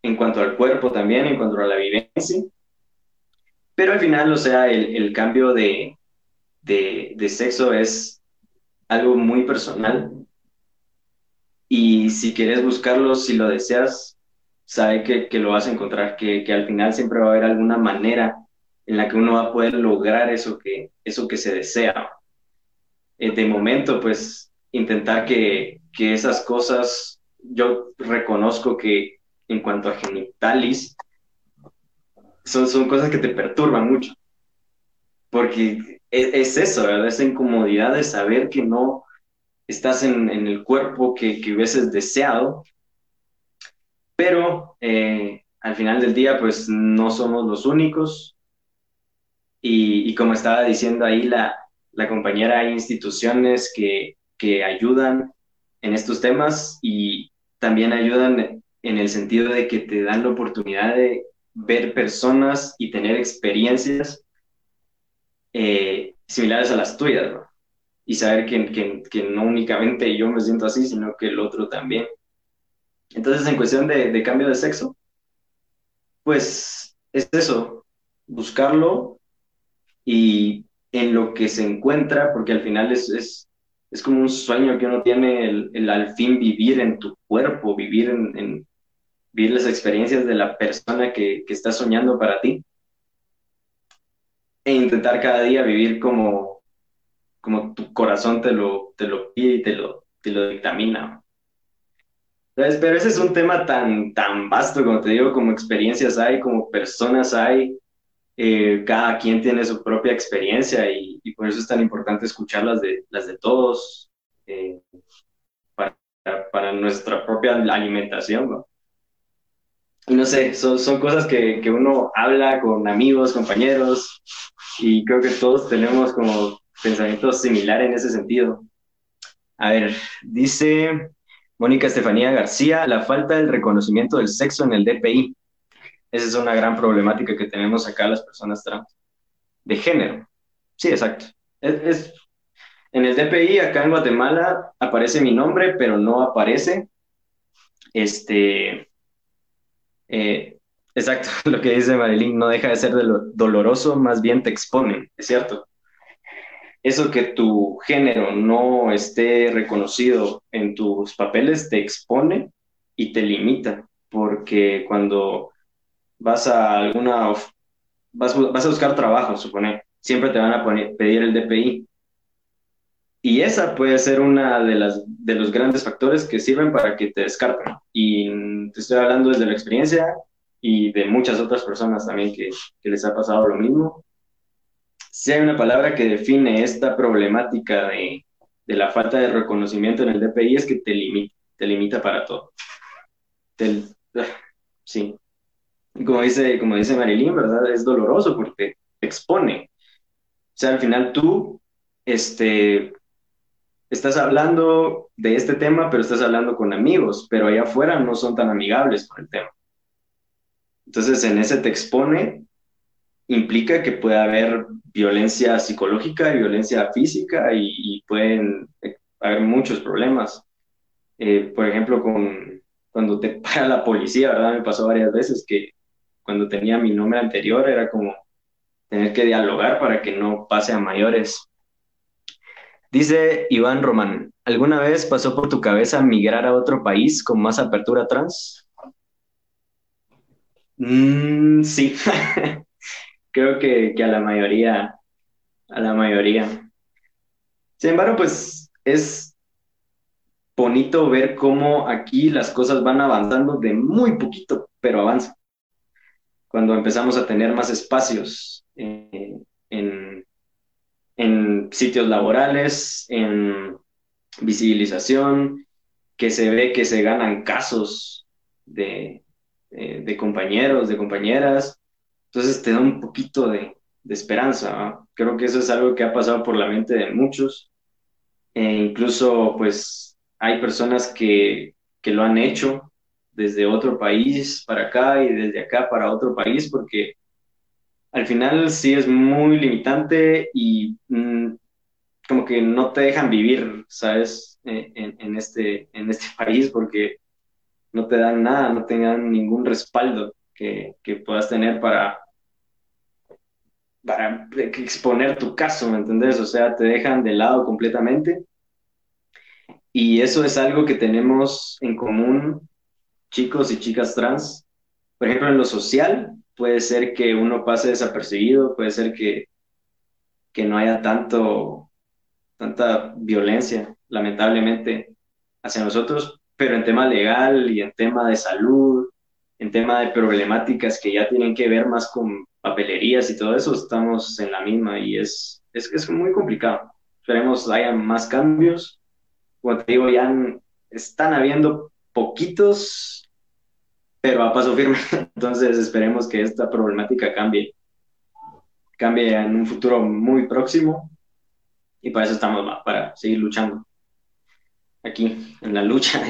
en cuanto al cuerpo también, en cuanto a la vivencia. Pero al final, o sea, el, el cambio de, de, de, sexo es algo muy personal. Y si quieres buscarlo, si lo deseas, sabe que, que lo vas a encontrar, que, que al final siempre va a haber alguna manera en la que uno va a poder lograr eso que, eso que se desea. Eh, de momento, pues, intentar que, que esas cosas, yo reconozco que en cuanto a genitalis, son, son cosas que te perturban mucho. Porque es, es eso, ¿verdad? Esa incomodidad de saber que no estás en, en el cuerpo que, que hubieses deseado, pero eh, al final del día, pues no somos los únicos. Y, y como estaba diciendo ahí la, la compañera, hay instituciones que, que ayudan en estos temas y también ayudan en el sentido de que te dan la oportunidad de ver personas y tener experiencias eh, similares a las tuyas, ¿no? Y saber que, que, que, no únicamente yo me siento así, sino que el otro también. Entonces, en cuestión de, de cambio de sexo, pues es eso, buscarlo y en lo que se encuentra, porque al final es, es, es como un sueño que uno tiene el, al fin vivir en tu cuerpo, vivir en, en vivir las experiencias de la persona que, que está soñando para ti e intentar cada día vivir como, como tu corazón te lo, te lo pide y te lo, te lo dictamina. Entonces, pero ese es un tema tan, tan vasto, como te digo, como experiencias hay, como personas hay, eh, cada quien tiene su propia experiencia y, y, por eso es tan importante escuchar las de, las de todos eh, para, para, nuestra propia alimentación. ¿no? No sé, son, son cosas que, que, uno habla con amigos, compañeros, y creo que todos tenemos como pensamientos similares en ese sentido. A ver, dice Mónica Estefanía García, la falta del reconocimiento del sexo en el DPI. Esa es una gran problemática que tenemos acá las personas trans. De género. Sí, exacto. Es, en el DPI, acá en Guatemala, aparece mi nombre, pero no aparece. Este. Eh, exacto, lo que dice Marilyn, no deja de ser doloroso, más bien te exponen, es cierto. Eso que tu género no esté reconocido en tus papeles te expone y te limita, porque cuando vas a alguna, vas, vas a buscar trabajo, suponer, siempre te van a pedir el DPI. Y esa puede ser una de, las, de los grandes factores que sirven para que te descarten. Y te estoy hablando desde la experiencia y de muchas otras personas también que les ha pasado lo mismo. Si hay una palabra que define esta problemática de, de la falta de reconocimiento en el DPI es que te limita, te limita para todo. Te, sí, como dice, como dice Marilyn, ¿verdad? Es doloroso porque te expone. O sea, al final tú este, estás hablando de este tema, pero estás hablando con amigos, pero allá afuera no son tan amigables con el tema. Entonces, en ese te expone, implica que puede haber violencia psicológica y violencia física y, pueden haber muchos problemas. Eh, por ejemplo, con, cuando te para la policía, ¿verdad? Me pasó varias veces que cuando tenía mi nombre anterior era como tener que dialogar para que no pase a mayores. Dice Iván Román, ¿alguna vez pasó por tu cabeza migrar a otro país con más apertura trans? Mm, sí, creo que, que, a la mayoría, a la mayoría. Sin embargo, pues es bonito ver cómo aquí las cosas van avanzando de muy poquito, pero avanzan cuando empezamos a tener más espacios eh, en, en, sitios laborales, en visibilización, que se ve que se ganan casos de, eh, de compañeros, de compañeras. Entonces te da un poquito de, esperanza. Creo que eso es algo que ha pasado por la mente de muchos. E incluso, pues, hay personas que, que lo han hecho desde otro país para acá y desde acá para otro país, porque al final sí es muy limitante y mmm, como que no te dejan vivir, ¿sabes? Eh, en, este, en este país porque no te dan nada, no te dan ningún respaldo que, que puedas tener para, para exponer tu caso, ¿me entendés? O sea, te dejan de lado completamente. Y eso es algo que tenemos en común, chicos y chicas trans. Por ejemplo, en lo social, puede ser que uno pase desapercibido, puede ser que, que no haya tanto, tanta violencia, lamentablemente, hacia nosotros, pero en tema legal y en tema de salud, en tema de problemáticas que ya tienen que ver más con papelerías y todo eso, estamos en la misma y es, es, es muy complicado. Esperemos haya más cambios. Como te digo, ya están habiendo poquitos, pero a paso firme. Entonces esperemos que esta problemática cambie. Cambie en un futuro muy próximo y para eso estamos, para seguir luchando. Aquí, en la lucha.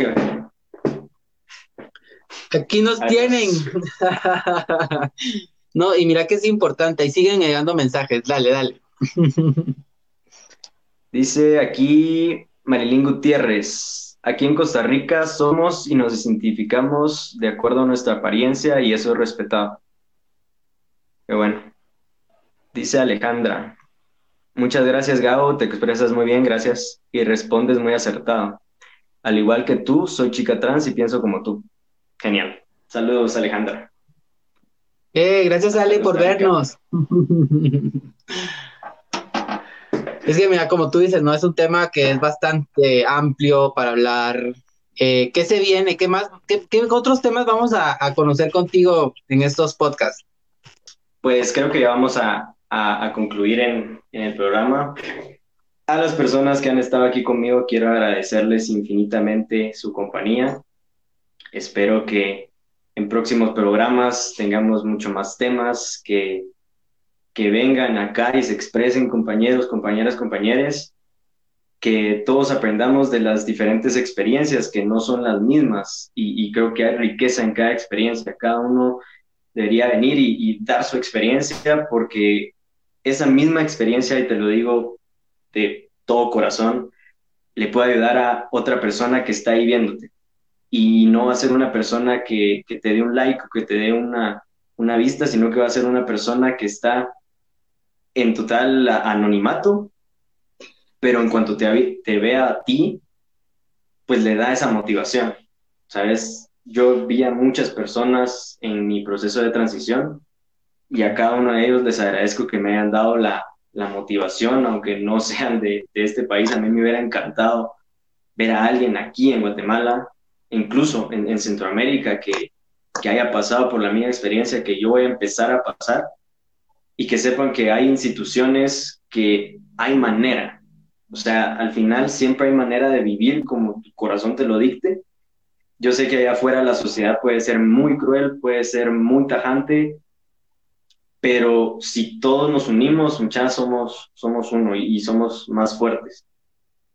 Aquí nos tienen. no, y mira que es importante, ahí siguen llegando mensajes, dale, dale. Dice aquí Marilyn Gutiérrez, aquí en Costa Rica somos y nos identificamos de acuerdo a nuestra apariencia y eso es respetado. Qué bueno. Dice Alejandra, Muchas gracias, Gabo, te expresas muy bien, gracias, y respondes muy acertado. Al igual que tú, soy chica trans y pienso como tú. Genial. Saludos, Alejandra. Eh, gracias, Ale, por vernos. es que, mira, como tú dices, no es un tema que es bastante amplio para hablar. Eh, ¿Qué se viene? ¿Qué más? ¿Qué, otros temas vamos a, a conocer contigo en estos podcasts? Pues creo que ya vamos a, a, concluir en, en el programa. A las personas que han estado aquí conmigo, quiero agradecerles infinitamente su compañía. Espero que en próximos programas tengamos mucho más temas, que, que vengan acá y se expresen compañeros, compañeras, compañeros, que todos aprendamos de las diferentes experiencias que no son las mismas y, creo que hay riqueza en cada experiencia. Cada uno debería venir y, y dar su experiencia porque esa misma experiencia, y te lo digo de todo corazón, le puede ayudar a otra persona que está ahí viéndote. Y no va a ser una persona que, te dé un like o que te dé una, una vista, sino que va a ser una persona que está en total anonimato, pero en cuanto te, te vea a ti, pues le da esa motivación. ¿Sabes? Yo vi a muchas personas en mi proceso de transición y a cada uno de ellos les agradezco que me hayan dado la, la motivación, aunque no sean de, de, este país. A mí me hubiera encantado ver a alguien aquí en Guatemala, incluso en, en Centroamérica, que, que haya pasado por la misma experiencia que yo voy a empezar a pasar y que sepan que hay instituciones que hay manera. O sea, al final siempre hay manera de vivir como tu corazón te lo dicte. Yo sé que allá afuera la sociedad puede ser muy cruel, puede ser muy tajante, pero si todos nos unimos, ya somos, somos uno y, somos más fuertes.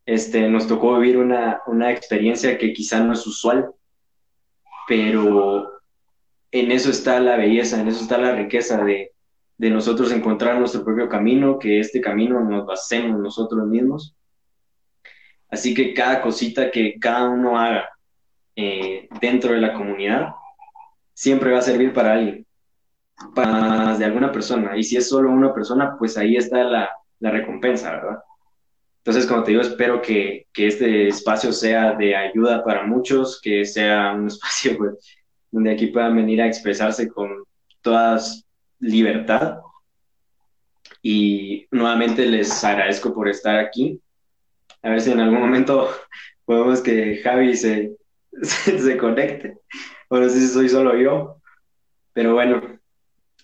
Este, nos tocó vivir una, una experiencia que quizá no es usual, pero en eso está la belleza, en eso está la riqueza de, de nosotros encontrar nuestro propio camino, que este camino nos basemos nosotros mismos. Así que cada cosita que cada uno haga eh, dentro de la comunidad siempre va a servir para alguien más de alguna persona. Y si es solo una persona, pues ahí está la, la recompensa, ¿verdad? Entonces, como te digo, espero que, que, este espacio sea de ayuda para muchos, que sea un espacio pues, donde aquí puedan venir a expresarse con toda libertad. Y nuevamente les agradezco por estar aquí. A ver si en algún momento podemos que Javi se, se, se conecte. O no sé si soy solo yo. Pero bueno,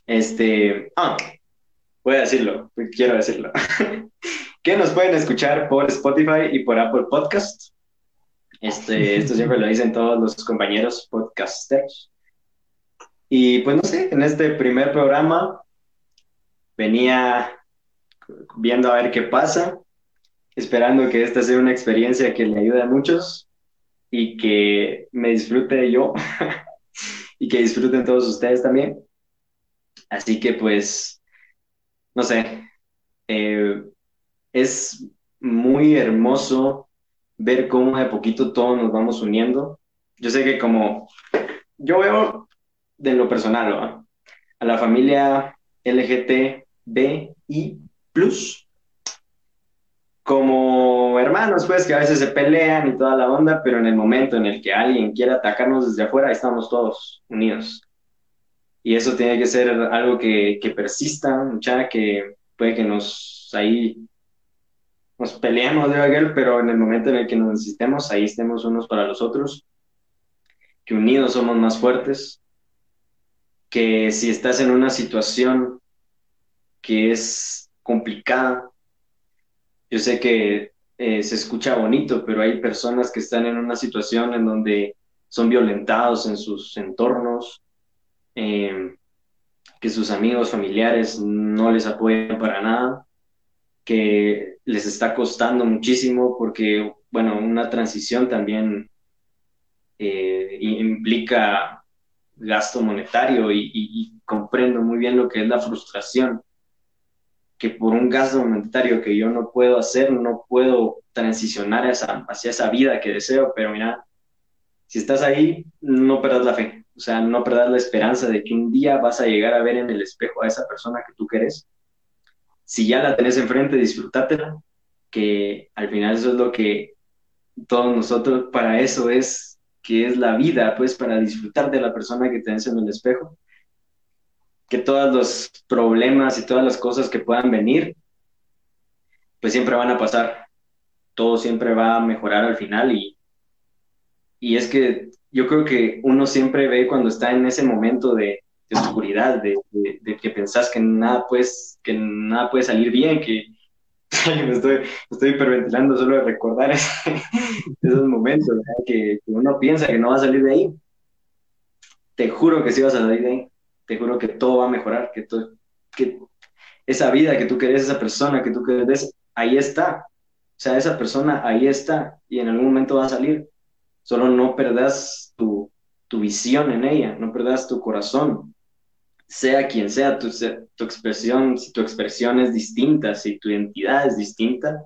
este, ah, voy a decirlo, quiero decirlo. Que nos pueden escuchar por Spotify y por Apple Podcast. Este, esto siempre lo dicen todos los compañeros podcasters. Y pues no sé, en este primer programa venía viendo a ver qué pasa, esperando que esta sea una experiencia que le ayude a muchos y que me disfrute yo y que disfruten todos ustedes también. Así que pues, no sé, eh, es muy hermoso ver cómo de poquito todos nos vamos uniendo. Yo sé que como yo veo de lo personal a la familia LGTBI plus como hermanos, pues que a veces se pelean y toda la onda, pero en el momento en el que alguien quiera atacarnos desde afuera, estamos todos unidos. Y eso tiene que ser algo que, que persista, mucha, que puede que nos ahí nos peleemos de aquel, pero en el momento en el que nos necesitemos, ahí estemos unos para los otros, que unidos somos más fuertes, que si estás en una situación que es complicada, yo sé que eh, se escucha bonito, pero hay personas que están en una situación en donde son violentados en sus entornos, eh, que sus amigos, familiares no les apoyan para nada, que les está costando muchísimo porque, bueno, una transición también eh, implica gasto monetario y, comprendo muy bien lo que es la frustración, que por un gasto monetario que yo no puedo hacer, no puedo transicionar hacia esa vida que deseo, pero mira, si estás ahí, no perdas la fe, o sea, no perdas la esperanza de que un día vas a llegar a ver en el espejo a esa persona que tú querés si ya la tenés enfrente, disfrútatela, que al final eso es lo que todos nosotros, para eso es que es la vida, pues para disfrutar de la persona que tenés en el espejo. Que todos los problemas y todas las cosas que puedan venir, pues siempre van a pasar. Todo siempre va a mejorar al final y, y es que yo creo que uno siempre ve cuando está en ese momento de, de oscuridad, de, que pensás que nada, pues, que nada puede salir bien, que me estoy, estoy hiperventilando solo de recordar esos momentos, que, uno piensa que no va a salir de ahí. Te juro que sí vas a salir de ahí, te juro que todo va a mejorar, que, todo, que esa vida que tú querés, esa persona que tú querés, ahí está. O sea, esa persona ahí está y en algún momento va a salir. Solo no perdas tu, tu visión en ella, no perdas tu corazón, sea quien sea tu, tu expresión, si tu expresión es distinta, si tu identidad es distinta,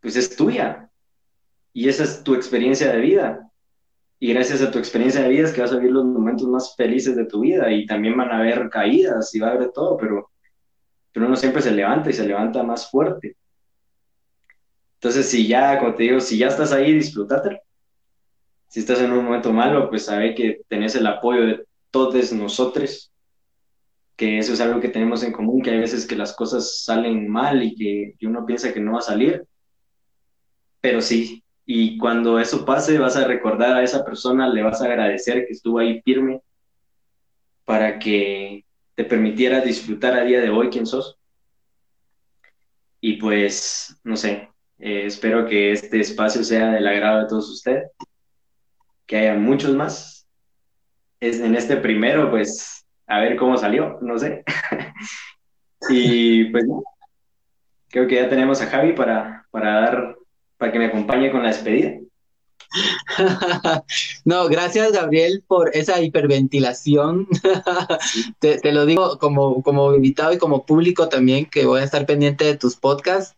pues es tuya. Y esa es tu experiencia de vida. Y gracias a tu experiencia de vida es que vas a vivir los momentos más felices de tu vida y también van a haber caídas y va a haber todo, pero, pero uno siempre se levanta y se levanta más fuerte. Entonces, si ya, como te digo, si ya estás ahí, disfrútate. Si estás en un momento malo, pues sabe que tenés el apoyo de todos nosotros que eso es algo que tenemos en común, que hay veces que las cosas salen mal y que, uno piensa que no va a salir, pero sí, y cuando eso pase vas a recordar a esa persona, le vas a agradecer que estuvo ahí firme para que te permitiera disfrutar a día de hoy quién sos. Y pues, no sé, eh, espero que este espacio sea del agrado de todos ustedes, que haya muchos más. Es, en este primero, pues a ver cómo salió, no sé. y pues creo que ya tenemos a Javi para, para dar, para que me acompañe con la despedida. no, gracias Gabriel por esa hiperventilación. te, lo digo como, como invitado y como público también, que voy a estar pendiente de tus podcasts.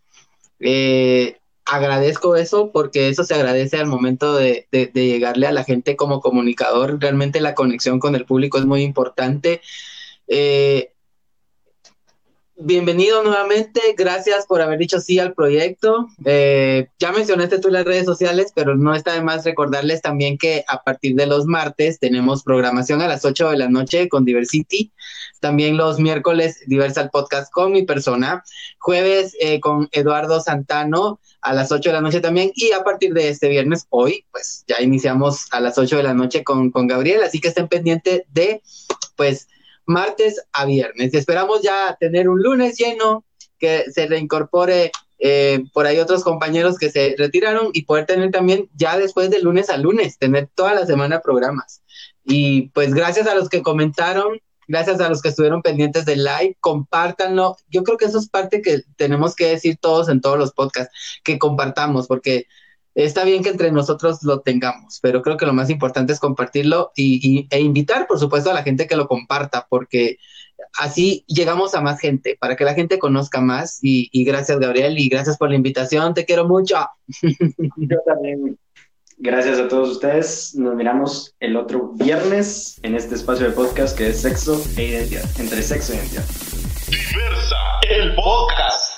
Eh, agradezco eso porque eso se agradece al momento de, llegarle a la gente como comunicador. Realmente la conexión con el público es muy importante. Eh, bienvenido nuevamente, gracias por haber dicho sí al proyecto. Eh, ya mencionaste tú las redes sociales, pero no está de más recordarles también que a partir de los martes tenemos programación a las 8 de la noche con Diversity. También los miércoles Diversal Podcast con mi persona. Jueves eh, con Eduardo Santano a las 8 de la noche también. Y a partir de este viernes, hoy, pues ya iniciamos a las 8 de la noche con, con Gabriel. Así que estén pendientes de, pues, martes a viernes. Esperamos ya tener un lunes lleno, que se reincorpore eh, por ahí otros compañeros que se retiraron y poder tener también ya después de lunes a lunes, tener toda la semana programas. Y pues gracias a los que comentaron, Gracias a los que estuvieron pendientes del live, compártanlo. Yo creo que eso es parte que tenemos que decir todos en todos los podcasts, que compartamos, porque está bien que entre nosotros lo tengamos, pero creo que lo más importante es compartirlo y, e invitar, por supuesto, a la gente que lo comparta, porque así llegamos a más gente, para que la gente conozca más. Y, y gracias, Gabriel, y gracias por la invitación. Te quiero mucho. Yo también. Gracias a todos ustedes. Nos miramos el otro viernes en este espacio de podcast que es Sexo e Identidad, entre sexo e identidad. Diversa, el podcast.